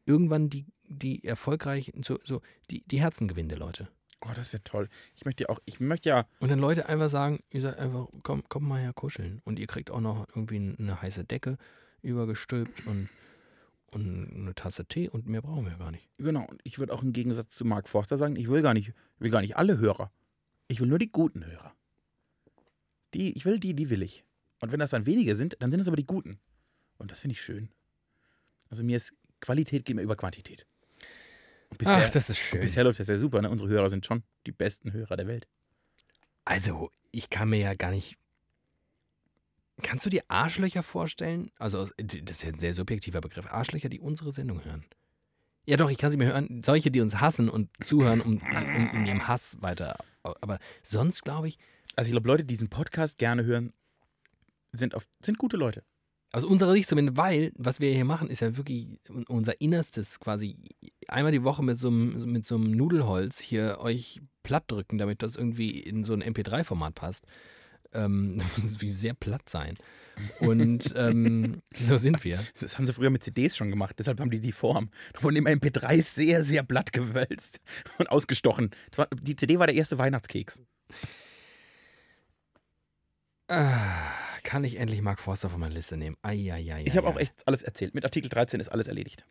irgendwann die, die erfolgreichen, so, so die, die Herzen gewinnen der Leute. Oh, das wäre toll. Ich möchte ja auch, ich möchte ja, Und dann Leute einfach sagen, ihr seid einfach, komm, komm mal her kuscheln. Und ihr kriegt auch noch irgendwie eine heiße Decke übergestülpt und, und eine Tasse Tee und mehr brauchen wir gar nicht. genau, und ich würde auch im Gegensatz zu Mark Forster sagen, ich will gar nicht, will gar nicht alle Hörer. Ich will nur die guten Hörer. Die, ich will die, die will ich. Und wenn das dann wenige sind, dann sind es aber die guten. Und das finde ich schön. Also mir ist Qualität geht mir über Quantität. Und bisher, Ach, das ist schön. bisher läuft das ja super, ne? Unsere Hörer sind schon die besten Hörer der Welt. Also, ich kann mir ja gar nicht. Kannst du dir Arschlöcher vorstellen? Also, das ist ja ein sehr subjektiver Begriff. Arschlöcher, die unsere Sendung hören. Ja, doch, ich kann sie mir hören. Solche, die uns hassen und zuhören, um, um in ihrem Hass weiter. Aber sonst glaube ich, Also ich glaube, Leute, die diesen Podcast gerne hören, sind, auf, sind gute Leute. aus unserer Sicht zumindest, weil, was wir hier machen, ist ja wirklich unser Innerstes quasi einmal die Woche mit so einem, mit so einem Nudelholz hier euch platt drücken, damit das irgendwie in so ein MP3-Format passt. Ähm, das muss wie sehr platt sein. Und ähm, so sind wir. Das haben sie früher mit CDs schon gemacht, deshalb haben die die Form. Da wurden immer MP3 sehr, sehr blatt gewölzt und ausgestochen. War, die CD war der erste Weihnachtskeks. Ah, kann ich endlich Mark Forster von meiner Liste nehmen? Eieiei. Ich habe auch echt alles erzählt. Mit Artikel 13 ist alles erledigt.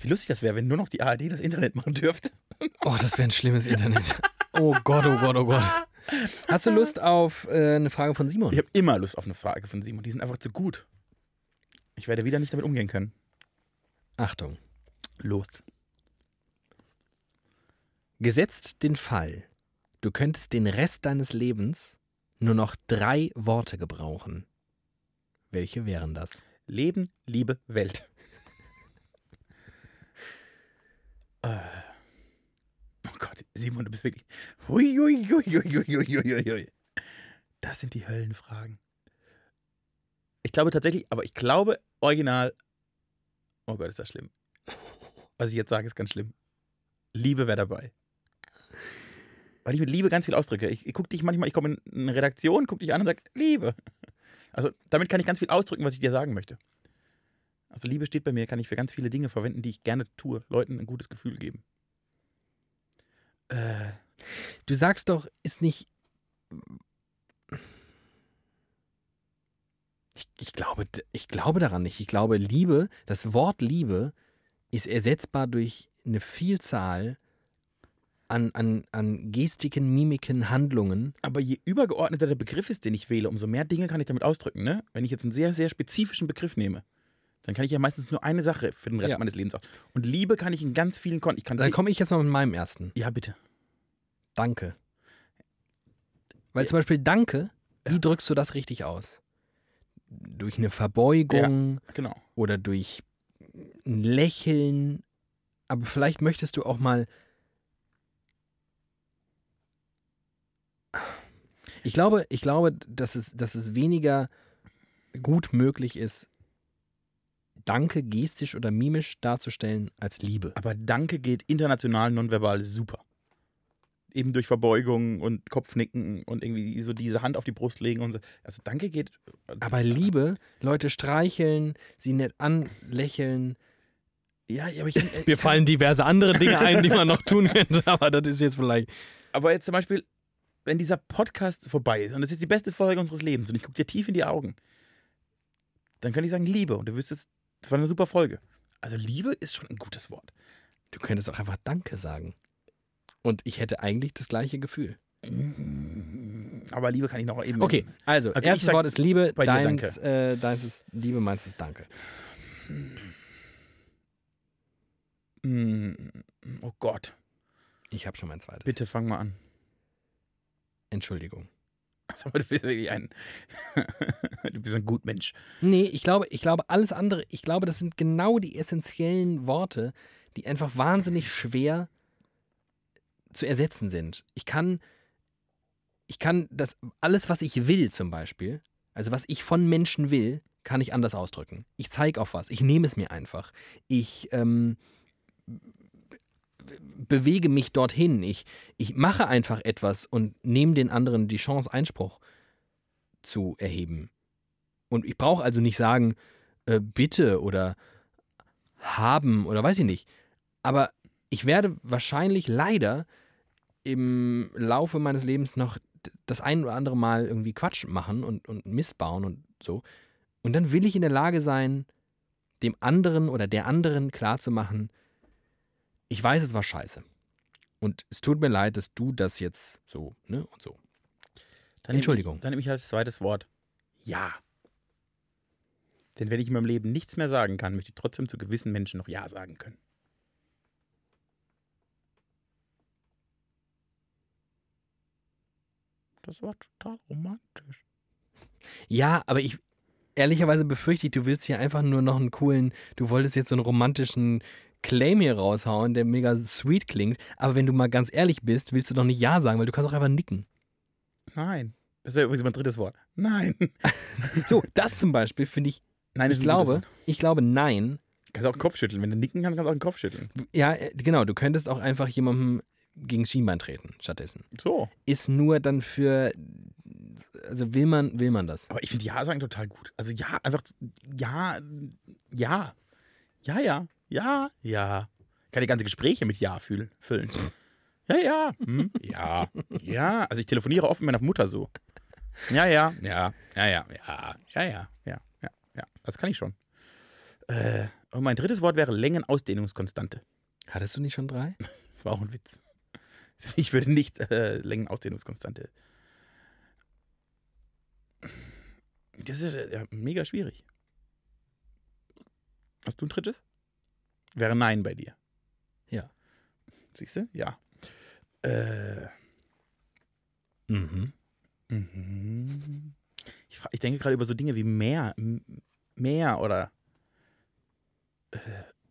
Wie lustig das wäre, wenn nur noch die ARD das Internet machen dürfte. Oh, das wäre ein schlimmes Internet. Oh Gott, oh Gott, oh Gott. Hast du Lust auf äh, eine Frage von Simon? Ich habe immer Lust auf eine Frage von Simon. Die sind einfach zu gut. Ich werde wieder nicht damit umgehen können. Achtung. Los. Gesetzt den Fall, du könntest den Rest deines Lebens nur noch drei Worte gebrauchen. Welche wären das? Leben, Liebe, Welt. Äh. Simon, du bist wirklich. Hui, hui, hui, hui, hui, hui, hui. Das sind die Höllenfragen. Ich glaube tatsächlich, aber ich glaube original. Oh Gott, ist das schlimm. Was ich jetzt sage, ist ganz schlimm. Liebe wäre dabei. Weil ich mit Liebe ganz viel ausdrücke. Ich, ich gucke dich manchmal, ich komme in eine Redaktion, gucke dich an und sage, Liebe. Also damit kann ich ganz viel ausdrücken, was ich dir sagen möchte. Also Liebe steht bei mir, kann ich für ganz viele Dinge verwenden, die ich gerne tue. Leuten ein gutes Gefühl geben. Äh, Du sagst doch, ist nicht. Ich, ich, glaube, ich glaube daran nicht. Ich glaube, Liebe, das Wort Liebe ist ersetzbar durch eine Vielzahl an, an, an Gestiken, Mimiken, Handlungen. aber je übergeordneter der Begriff ist, den ich wähle, umso mehr Dinge kann ich damit ausdrücken. Ne? Wenn ich jetzt einen sehr, sehr spezifischen Begriff nehme, dann kann ich ja meistens nur eine Sache für den Rest Ja. meines Lebens aus. Und Liebe kann ich in ganz vielen Kon. Ich kann Dann komme ich jetzt mal mit meinem ersten. ja, bitte. Danke. Weil zum Beispiel Danke, wie Ja. drückst du das richtig aus? Durch eine Verbeugung Genau. oder durch ein Lächeln. Aber vielleicht möchtest du auch mal. Ich glaube, ich glaube, dass es, dass es weniger gut möglich ist, Danke gestisch oder mimisch darzustellen als Liebe. Aber Danke geht international nonverbal super. Eben durch Verbeugung und Kopfnicken und irgendwie so diese Hand auf die Brust legen und so. Also Danke geht. Aber Liebe, Leute streicheln, sie nett anlächeln. Ja, ja, aber ich. äh, Mir fallen diverse andere Dinge ein, die man noch tun könnte, aber das ist jetzt vielleicht. Aber jetzt zum Beispiel, wenn dieser Podcast vorbei ist und es ist die beste Folge unseres Lebens und ich gucke dir tief in die Augen, dann kann ich sagen Liebe und du wüsstest, das war eine super Folge. Also Liebe ist schon ein gutes Wort. Du könntest auch einfach Danke sagen. Und ich hätte eigentlich das gleiche Gefühl. Aber Liebe kann ich noch eben. Okay, also, Okay, erstes Wort ist Liebe, bei dir deins, äh, deins ist Liebe, meins ist Danke. Mm, Oh Gott, Ich habe schon mein zweites. bitte fang mal an. Entschuldigung. Mal, du bist wirklich ein. du bist ein gut Mensch. Nee, ich glaube, ich glaube, alles andere, ich glaube, das sind genau die essentiellen Worte, die einfach wahnsinnig schwer zu ersetzen sind. Ich kann, ich kann das, alles, was ich will zum Beispiel, also was ich von Menschen will, kann ich anders ausdrücken. Ich zeige auf was, ich nehme es mir einfach. Ich ähm, bewege mich dorthin. Ich, ich mache einfach etwas und nehme den anderen die Chance, Einspruch zu erheben. Und ich brauche also nicht sagen, äh, bitte oder haben oder weiß ich nicht. Aber ich werde wahrscheinlich leider im Laufe meines Lebens noch das ein oder andere Mal irgendwie Quatsch machen und, und missbauen und so. Und dann will ich in der Lage sein, dem anderen oder der anderen klarzumachen, ich weiß, es war scheiße. Und es tut mir leid, dass du das jetzt so, ne, und so. Dann Entschuldigung. Nehme ich, dann nehme ich als zweites Wort Ja. Denn wenn ich in meinem Leben nichts mehr sagen kann, möchte ich trotzdem zu gewissen Menschen noch Ja sagen können. Das war total romantisch. Ja, aber ich, ehrlicherweise befürchte ich, du willst hier einfach nur noch einen coolen, du wolltest jetzt so einen romantischen Claim hier raushauen, der mega sweet klingt. Aber wenn du mal ganz ehrlich bist, willst du doch nicht Ja sagen, weil du kannst auch einfach nicken. Nein. Das wäre übrigens mein drittes Wort. Nein. So, das zum Beispiel finde ich, Nein, ich glaube, ich glaube, nein. Kannst auch den Kopf schütteln. Wenn du nicken kannst, kannst du auch den Kopf schütteln. Ja, äh, genau, du könntest auch einfach jemandem gegen Schienbein treten stattdessen. So. Ist nur dann für, also will man, will man das. Aber ich finde Ja sagen total gut. Also ja, einfach Ja, ja. Ja, ja. Ja, ja. Ich kann die ganze Gespräche mit Ja füllen. Ja, ja. Hm, ja. Ja. Also ich telefoniere oft mit meiner Mutter so. Ja, ja. Ja. Ja, ja. Ja. Ja, ja. Ja. Ja. Ja. Das kann ich schon. Äh, und mein drittes Wort wäre Längenausdehnungskonstante. Hattest du nicht schon drei? Das war auch ein Witz. Ich würde nicht äh, Längenausdehnungskonstante. Das ist äh, mega schwierig. Hast du ein drittes? Wäre Nein bei dir. Ja. Siehst du? Ja. Äh, Mhm. mhm. ich, fra- ich denke gerade über so Dinge wie mehr, mehr oder äh,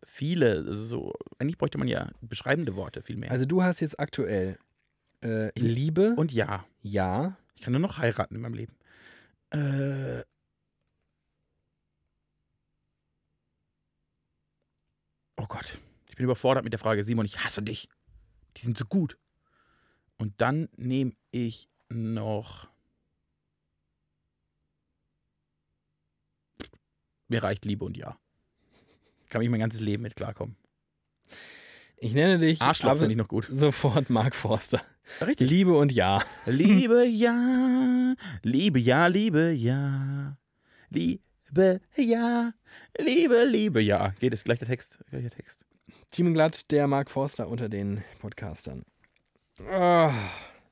viele. Also so, eigentlich bräuchte man ja beschreibende Worte viel mehr. Also du hast jetzt aktuell äh, Liebe, Und ja. ja, Ich kann nur noch heiraten in meinem Leben. Äh. Oh Gott. Ich bin überfordert mit der Frage, Simon, ich hasse dich. Die sind so gut. Und dann nehme ich noch. Mir reicht Liebe und Ja. Kann ich mein ganzes Leben mit klarkommen. ich nenne dich Arschloch finde ich noch gut. sofort Mark Forster. Richtig. Liebe und ja. Liebe ja, Liebe ja, Liebe ja, Liebe ja, Liebe, Liebe ja. Geht es gleich der Text? Gleich der Text. Team Glatt, der Mark Forster unter den Podcastern. Ah,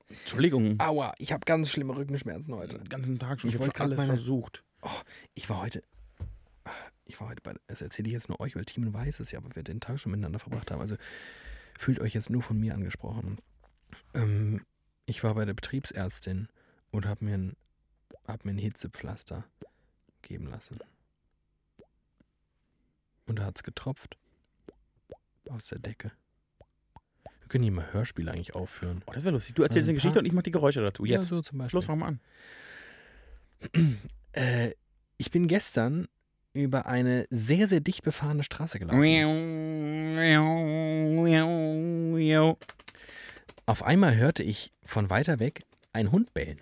Entschuldigung, aua, ich habe ganz schlimme Rückenschmerzen heute. den ganzen Tag schon. Ich Ich habe wollte alles meine- versucht. Ich war heute. Ich war heute bei. Das erzähle ich jetzt nur euch, weil Team weiß es ja, weil wir den Tag schon miteinander verbracht haben. Also fühlt euch jetzt nur von mir angesprochen. Ähm, ich war bei der Betriebsärztin und habe mir, ein, hab mir ein Hitzepflaster geben lassen. Und da hat es getropft. Aus der Decke. Wir können hier mal Hörspiele eigentlich aufführen. Oh, das wäre lustig. Du erzählst Also eine ein Geschichte und ich mache die Geräusche dazu. Jetzt. Ja, so zum Beispiel. Schluss, fang mal an. Äh, Ich bin gestern über eine sehr, sehr dicht befahrene Straße gelaufen. Auf einmal hörte ich von weiter weg einen Hund bellen.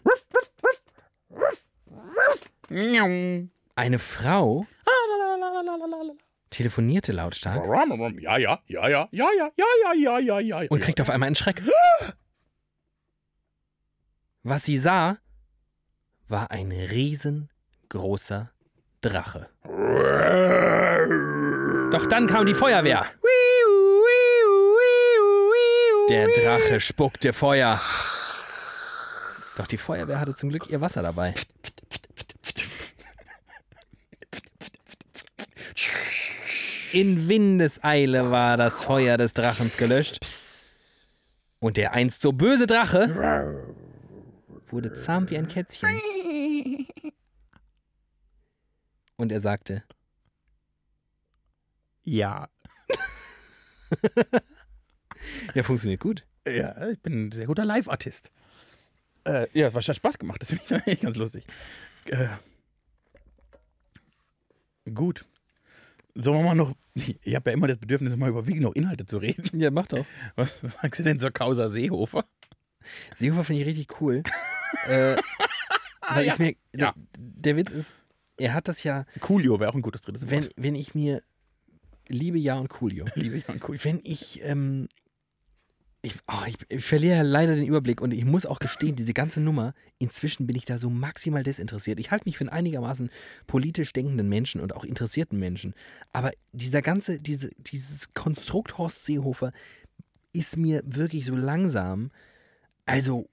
Eine Frau telefonierte lautstark Ja, ja, ja, ja, ja, ja, ja, ja, ja, ja, ja. und kriegte auf einmal einen Schreck. Was sie sah, war ein riesengroßer Drache. Doch dann kam die Feuerwehr. Der Drache spuckte Feuer. Doch die Feuerwehr hatte zum Glück ihr Wasser dabei. In Windeseile war das Feuer des Drachens gelöscht. Und der einst so böse Drache wurde zahm wie ein Kätzchen. Und er sagte, Ja. ja, funktioniert gut. Ja, ich bin ein sehr guter Live-Artist. Äh, ja, was hat Spaß gemacht. Das finde ich ganz lustig. Äh, gut. Sollen wir mal noch. Ich habe ja immer das Bedürfnis, mal überwiegend noch Inhalte zu reden. Ja, mach doch. Was sagst du denn zur Causa Seehofer? Seehofer finde ich richtig cool. äh, weil ich mir, Ja. der, Witz ist, er hat das ja, Coolio wäre auch ein gutes drittes Wort. wenn, wenn ich mir, liebe Ja und Coolio, Liebe ich an Coolio. wenn ich, ähm, ich, oh, ich, ich verliere leider den Überblick und ich muss auch gestehen, diese ganze Nummer, inzwischen bin ich da so maximal desinteressiert. Ich halte mich für einen einigermaßen politisch denkenden Menschen und auch interessierten Menschen. Aber dieser ganze, diese, dieses Konstrukt Horst Seehofer ist mir wirklich so langsam, also,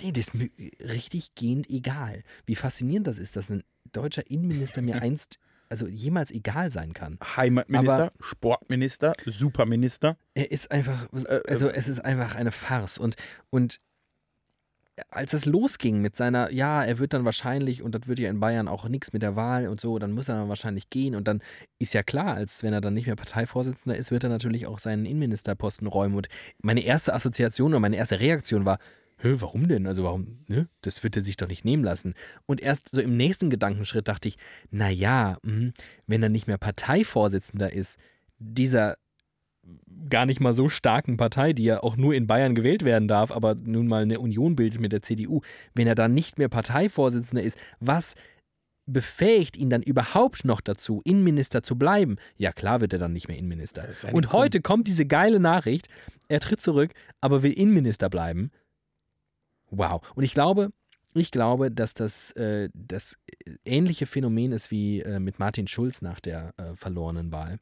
nee, das ist mir richtig gehend egal. Wie faszinierend das ist, dass ein deutscher Innenminister mir einst, also jemals egal sein kann. Heimatminister, Aber- Sportminister, Superminister. Er ist einfach, Äh, also es ist einfach eine Farce. Und, und als das losging mit seiner, ja, er wird dann wahrscheinlich, und das wird ja in Bayern auch nichts mit der Wahl und so, dann muss er dann wahrscheinlich gehen. Und dann ist ja klar, als wenn er dann nicht mehr Parteivorsitzender ist, wird er natürlich auch seinen Innenministerposten räumen. Und meine erste Assoziation oder meine erste Reaktion war, Hä, warum denn? Also warum, ne? Das wird er sich doch nicht nehmen lassen. Und erst so im nächsten Gedankenschritt dachte ich, naja, wenn er nicht mehr Parteivorsitzender ist, dieser gar nicht mal so starken Partei, die ja auch nur in Bayern gewählt werden darf, aber nun mal eine Union bildet mit der CDU, wenn er dann nicht mehr Parteivorsitzender ist, was befähigt ihn dann überhaupt noch dazu, Innenminister zu bleiben? Ja, klar wird er dann nicht mehr Innenminister. Und heute kommt diese geile Nachricht, er tritt zurück, aber will Innenminister bleiben. Wow. Und ich glaube, ich glaube, dass das äh, das ähnliche Phänomen ist wie äh, mit Martin Schulz nach der äh, verlorenen Wahl,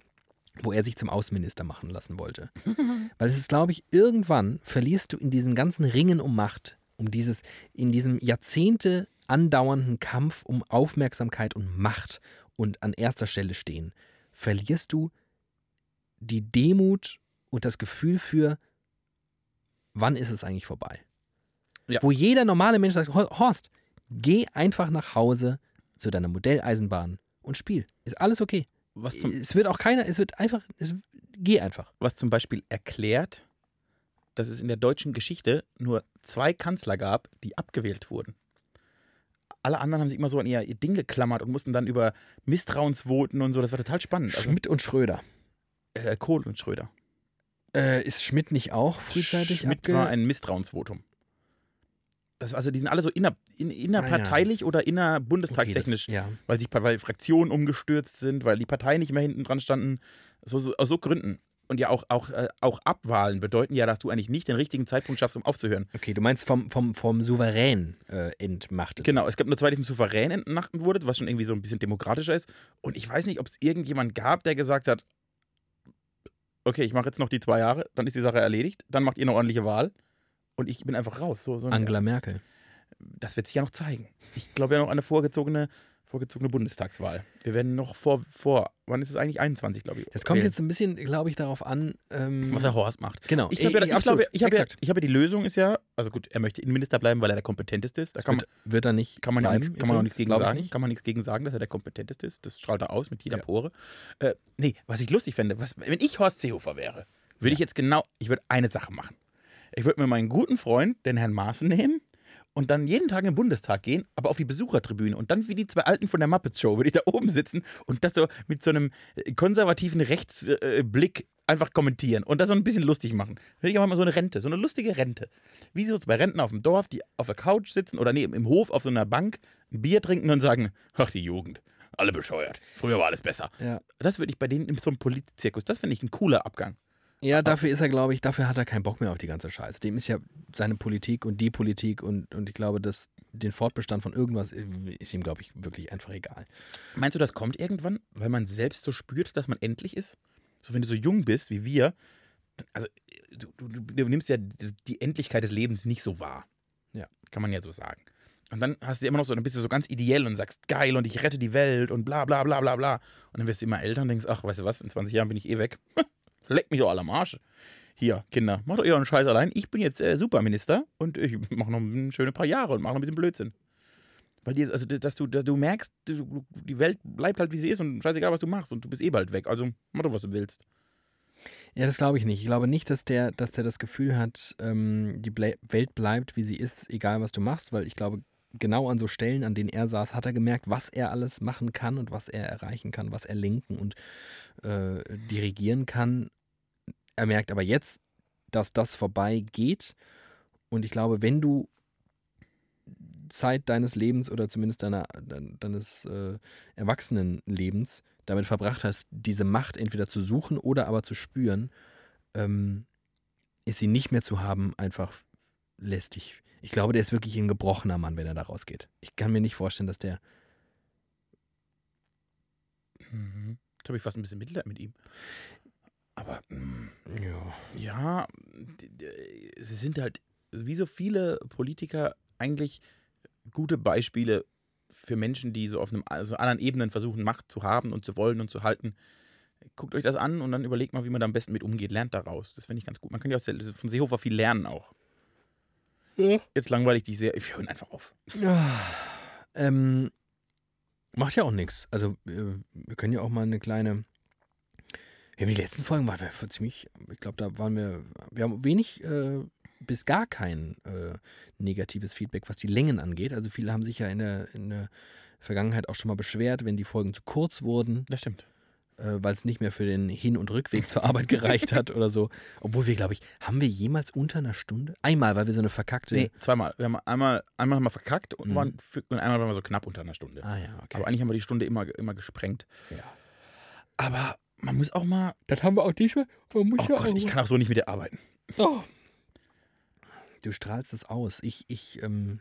wo er sich zum Außenminister machen lassen wollte. Weil es ist, glaube ich, irgendwann verlierst du in diesen ganzen Ringen um Macht, um dieses, in diesem Jahrzehnte andauernden Kampf um Aufmerksamkeit und Macht und an erster Stelle stehen, verlierst du die Demut und das Gefühl für, wann ist es eigentlich vorbei? Ja. Wo jeder normale Mensch sagt, "Hor- Horst, geh einfach nach Hause zu deiner Modelleisenbahn und spiel. Ist alles okay. Es wird auch keiner, es wird einfach, es, geh einfach. was zum Beispiel erklärt, dass es in der deutschen Geschichte nur zwei Kanzler gab, die abgewählt wurden. Alle anderen haben sich immer so an ihr, Ding geklammert und mussten dann über Misstrauensvoten und so. Das war total spannend. Also, Schmidt und Schröder. äh, Kohl und Schröder. Äh, ist Schmidt nicht auch frühzeitig Schmidt war ein Misstrauensvotum. Das, also die sind alle so inner, in, innerparteilich oder innerbundestagstechnisch, Okay, das, ja. weil sich weil Fraktionen umgestürzt sind, weil die Parteien nicht mehr hinten dran standen. So, so, aus so Gründen. Und ja, auch, auch, äh, auch Abwahlen bedeuten ja, dass du eigentlich nicht den richtigen Zeitpunkt schaffst, um aufzuhören. Okay, du meinst vom, vom, vom Souverän äh, entmachtet. Genau, es gab nur zwei, die vom Souverän entmachten wurde, was schon irgendwie so ein bisschen demokratischer ist. Und ich weiß nicht, ob es irgendjemand gab, der gesagt hat, okay, ich mache jetzt noch die zwei Jahre, dann ist die Sache erledigt, dann macht ihr eine ordentliche Wahl und ich bin einfach raus. So, so eine- Angela Merkel. Das wird sich ja noch zeigen. Ich glaube ja noch an eine vorgezogene, vorgezogene Bundestagswahl. Wir werden noch vor, vor, wann ist es eigentlich? 21, glaube ich. Das kommt wählen. jetzt ein bisschen, glaube ich, darauf an. Ähm, was der Horst macht. Genau. Ich glaube, ja, ich, glaube, ich, habe ja, ich habe ja die Lösung ist ja, also gut, er möchte Innenminister bleiben, weil er der kompetenteste ist. Da Das kann man, wird, wird er nicht kann man, bleiben, nichts, kann man auch nichts gegen sagen. nicht. Kann man nichts gegen sagen, dass er der kompetenteste ist. Das strahlt er aus mit jeder Ja. Pore. Äh, nee, was ich lustig fände, was, wenn ich Horst Seehofer wäre, würde ich jetzt genau, ich würde eine Sache machen. Ich würde mir meinen guten Freund, den Herrn Maaßen, nehmen und dann jeden Tag in den Bundestag gehen, aber auf die Besuchertribüne und dann wie die zwei Alten von der Muppet Show würde ich da oben sitzen und das so mit so einem äh, konservativen Rechtsblick einfach kommentieren und das so ein bisschen lustig machen. Würde ich auch mal so eine Rente, so eine lustige Rente. Wie so zwei Renten auf dem Dorf, die auf der Couch sitzen oder nee, im Hof auf so einer Bank ein Bier trinken und sagen, ach die Jugend, alle bescheuert. Früher war alles besser. Ja. Das würde ich bei denen in so einem Politzirkus, das finde ich ein cooler Abgang. Ja, dafür ist er, glaube ich, dafür hat er keinen Bock mehr auf die ganze Scheiße. Dem ist ja seine Politik und die Politik und, und ich glaube, dass den Fortbestand von irgendwas ist ihm, glaube ich, wirklich einfach egal. Meinst du, das kommt irgendwann, weil man selbst so spürt, dass man endlich ist? So, wenn du so jung bist wie wir, also du, du, du nimmst ja die Endlichkeit des Lebens nicht so wahr. Ja. Kann man ja so sagen. Und dann hast du immer noch so, dann bist du so ganz ideell und sagst, geil, und ich rette die Welt und bla bla bla bla bla. Und dann wirst du immer älter und denkst, ach, weißt du was, in 20 Jahren bin ich eh weg. Leck mich doch alle am Arsch. Hier, Kinder, macht doch euren Scheiß allein. Ich bin jetzt äh, Superminister und ich mache noch ein schöne paar Jahre und mache noch ein bisschen Blödsinn. Weil die, also, dass du, dass du merkst, du, die Welt bleibt halt wie sie ist und scheißegal, was du machst und du bist eh bald weg. Also mach doch, was du willst. Ja, das glaube ich nicht. Ich glaube nicht, dass der, dass der das Gefühl hat, ähm, die Ble Welt bleibt, wie sie ist, egal was du machst, weil ich glaube, genau an so Stellen, an denen er saß, hat er gemerkt, was er alles machen kann und was er erreichen kann, was er lenken und äh, dirigieren kann. Er merkt aber jetzt, dass das vorbeigeht. Und ich glaube, wenn du Zeit deines Lebens oder zumindest deiner, deines äh, Erwachsenenlebens damit verbracht hast, diese Macht entweder zu suchen oder aber zu spüren, ähm, ist sie nicht mehr zu haben, einfach lästig. Ich glaube, der ist wirklich ein gebrochener Mann, wenn er da rausgeht. Ich kann mir nicht vorstellen, dass der. Mhm. Jetzt habe ich fast ein bisschen Mitleid mit ihm. Aber mh, Ja. ja, sie sind halt, wie so viele Politiker, eigentlich gute Beispiele für Menschen, die so auf einem also anderen Ebenen versuchen, Macht zu haben und zu wollen und zu halten. Guckt euch das an und dann überlegt mal, wie man da am besten mit umgeht. Lernt daraus. Das finde ich ganz gut. Man kann ja auch von Seehofer viel lernen auch. Jetzt langweilig die sehr. Wir hören einfach auf. Ja, ähm, macht ja auch nichts. Also, äh, wir können ja auch mal eine kleine. Ja, die letzten Folgen waren wir ziemlich. Ich glaube, da waren wir. Wir haben wenig äh, bis gar kein äh, negatives Feedback, was die Längen angeht. Also, viele haben sich ja in der, in der Vergangenheit auch schon mal beschwert, wenn die Folgen zu kurz wurden, Das stimmt. Äh, weil es nicht mehr für den Hin- und Rückweg zur Arbeit gereicht hat oder so. Obwohl wir, glaube ich, haben wir jemals unter einer Stunde? Einmal, weil wir so eine verkackte. Nee, zweimal. Wir haben einmal, einmal haben wir verkackt und, Mhm. waren für, und einmal waren wir so knapp unter einer Stunde. Ah ja, okay. Aber eigentlich haben wir die Stunde immer, immer gesprengt. ja. Aber man muss auch mal. Das haben wir auch diesmal. Man muss Oh Gott, ich kann auch so nicht mit dir arbeiten. Oh. Du strahlst es aus. Ich, ich, ähm.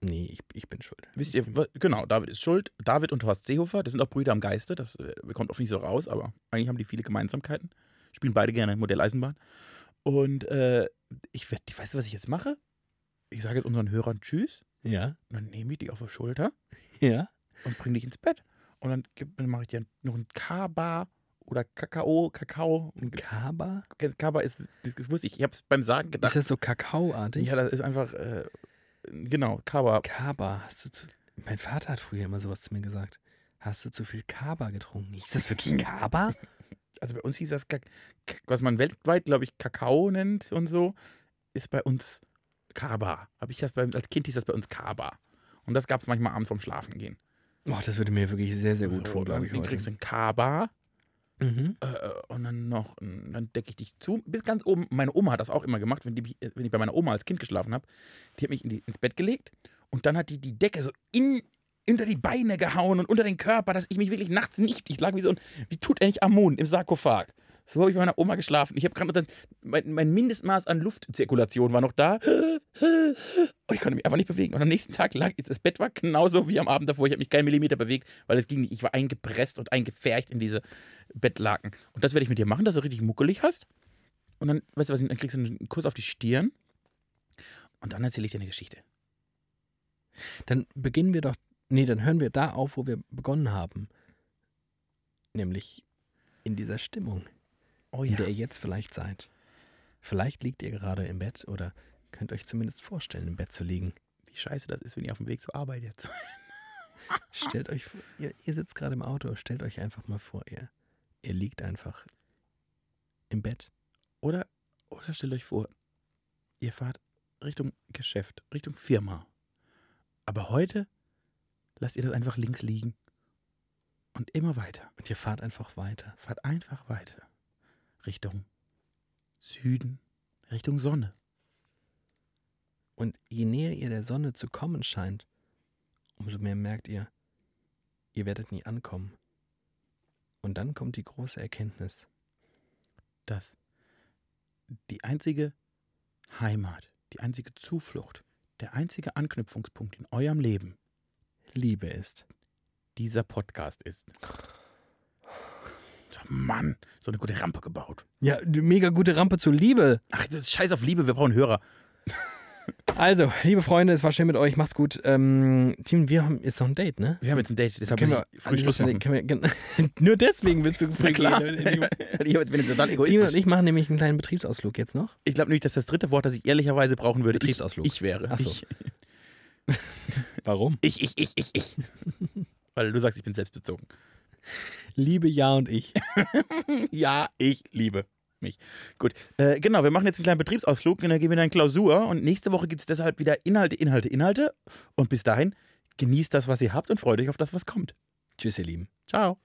Nee, ich, ich bin schuld. Wisst ihr, genau, David ist schuld. David und Horst Seehofer, das sind auch Brüder am Geiste. Das äh, kommt oft nicht so raus, aber eigentlich haben die viele Gemeinsamkeiten. Spielen beide gerne Modelleisenbahn. Und äh, ich werde, weißt du, was ich jetzt mache? Ich sage jetzt unseren Hörern Tschüss. Ja. Und dann nehme ich die auf die Schulter Ja. und bringe dich ins Bett. Und dann, dann mache ich dir noch ein Kaba oder Kakao, Kakao. Ein Kaba? Kaba ist, das wusste ich, ich habe es beim Sagen Ist gedacht. das so kakaoartig? Ja, das ist einfach, äh, genau, Kaba. Kaba. Hast du zu. Mein Vater hat früher immer sowas zu mir gesagt. Hast du zu viel Kaba getrunken? Ist das wirklich Kaba? also bei uns hieß das, was man weltweit, glaube ich, Kakao nennt und so, ist bei uns Kaba. Hab ich das bei, als Kind hieß das bei uns Kaba. Und das gab es manchmal abends vorm Schlafen gehen. Boah, das würde mir wirklich sehr, sehr gut So, tun, glaube dann ich. Heute. kriegst du ein Kaba Mhm. äh, und dann noch, dann decke ich dich zu, bis ganz oben. Meine Oma hat das auch immer gemacht, wenn, die, mich- wenn ich bei meiner Oma als Kind geschlafen habe. Die hat mich in die, ins Bett gelegt und dann hat die die Decke so in, unter die Beine gehauen und unter den Körper, dass ich mich wirklich nachts nicht, ich lag wie so ein, wie tut er nicht Amun im Sarkophag. So habe ich bei meiner Oma geschlafen. Ich habe gerade mein, mein Mindestmaß an Luftzirkulation war noch da. Und ich konnte mich einfach nicht bewegen. Und am nächsten Tag lag das Bett war genauso wie am Abend davor. Ich habe mich keinen Millimeter bewegt, weil es ging nicht. Ich war eingepresst und eingefärcht in diese Bettlaken. Und das werde ich mit dir machen, dass du richtig muckelig hast. Und dann, weißt du was, dann kriegst du einen Kuss auf die Stirn. Und dann erzähle ich dir eine Geschichte. Dann beginnen wir doch. Nee, dann hören wir da auf, wo wir begonnen haben. Nämlich in dieser Stimmung, Oh in der ihr jetzt vielleicht seid. Vielleicht liegt ihr gerade im Bett oder könnt euch zumindest vorstellen, im Bett zu liegen. Wie scheiße das ist, wenn ihr auf dem Weg zur Arbeit jetzt. Stellt euch vor, ihr, ihr sitzt gerade im Auto, stellt euch einfach mal vor, ihr, ihr liegt einfach im Bett. Oder, oder stellt euch vor, ihr fahrt Richtung Geschäft, Richtung Firma. Aber heute lasst ihr das einfach links liegen. Und immer weiter. Und ihr fahrt einfach weiter. Fahrt einfach weiter. Richtung Süden, Richtung Sonne. Und je näher ihr der Sonne zu kommen scheint, umso mehr merkt ihr, ihr werdet nie ankommen. Und dann kommt die große Erkenntnis. dass die einzige Heimat, die einzige Zuflucht, der einzige Anknüpfungspunkt in eurem Leben Liebe ist. dieser Podcast ist. Mann, so eine gute Rampe gebaut. Ja, eine mega gute Rampe zur Liebe. Ach, das ist scheiß auf Liebe, wir brauchen Hörer. Also, liebe Freunde, es war schön mit euch. Macht's gut. Ähm, Team, wir haben jetzt noch ein Date, ne? Wir haben jetzt ein Date, deshalb Können wir, früh Schluss machen. wir, nur deswegen willst du früh klar, gehen. ich bin total Timo und egoistisch. ich machen nämlich einen kleinen Betriebsausflug jetzt noch. Ich glaube nämlich, dass das dritte Wort, das ich ehrlicherweise brauchen würde, Betriebsausflug. Ich, ich wäre. Ach so. Ich, Warum? ich, ich, ich, ich, ich. Weil du sagst, ich bin selbstbezogen. Liebe Ja und ich. Ja, ich liebe mich. Gut, äh, genau, wir machen jetzt einen kleinen Betriebsausflug und dann gehen wir in eine Klausur und nächste Woche gibt es deshalb wieder Inhalte, Inhalte, Inhalte und bis dahin genießt das, was ihr habt und freut euch auf das, was kommt. Tschüss, ihr Lieben. Ciao.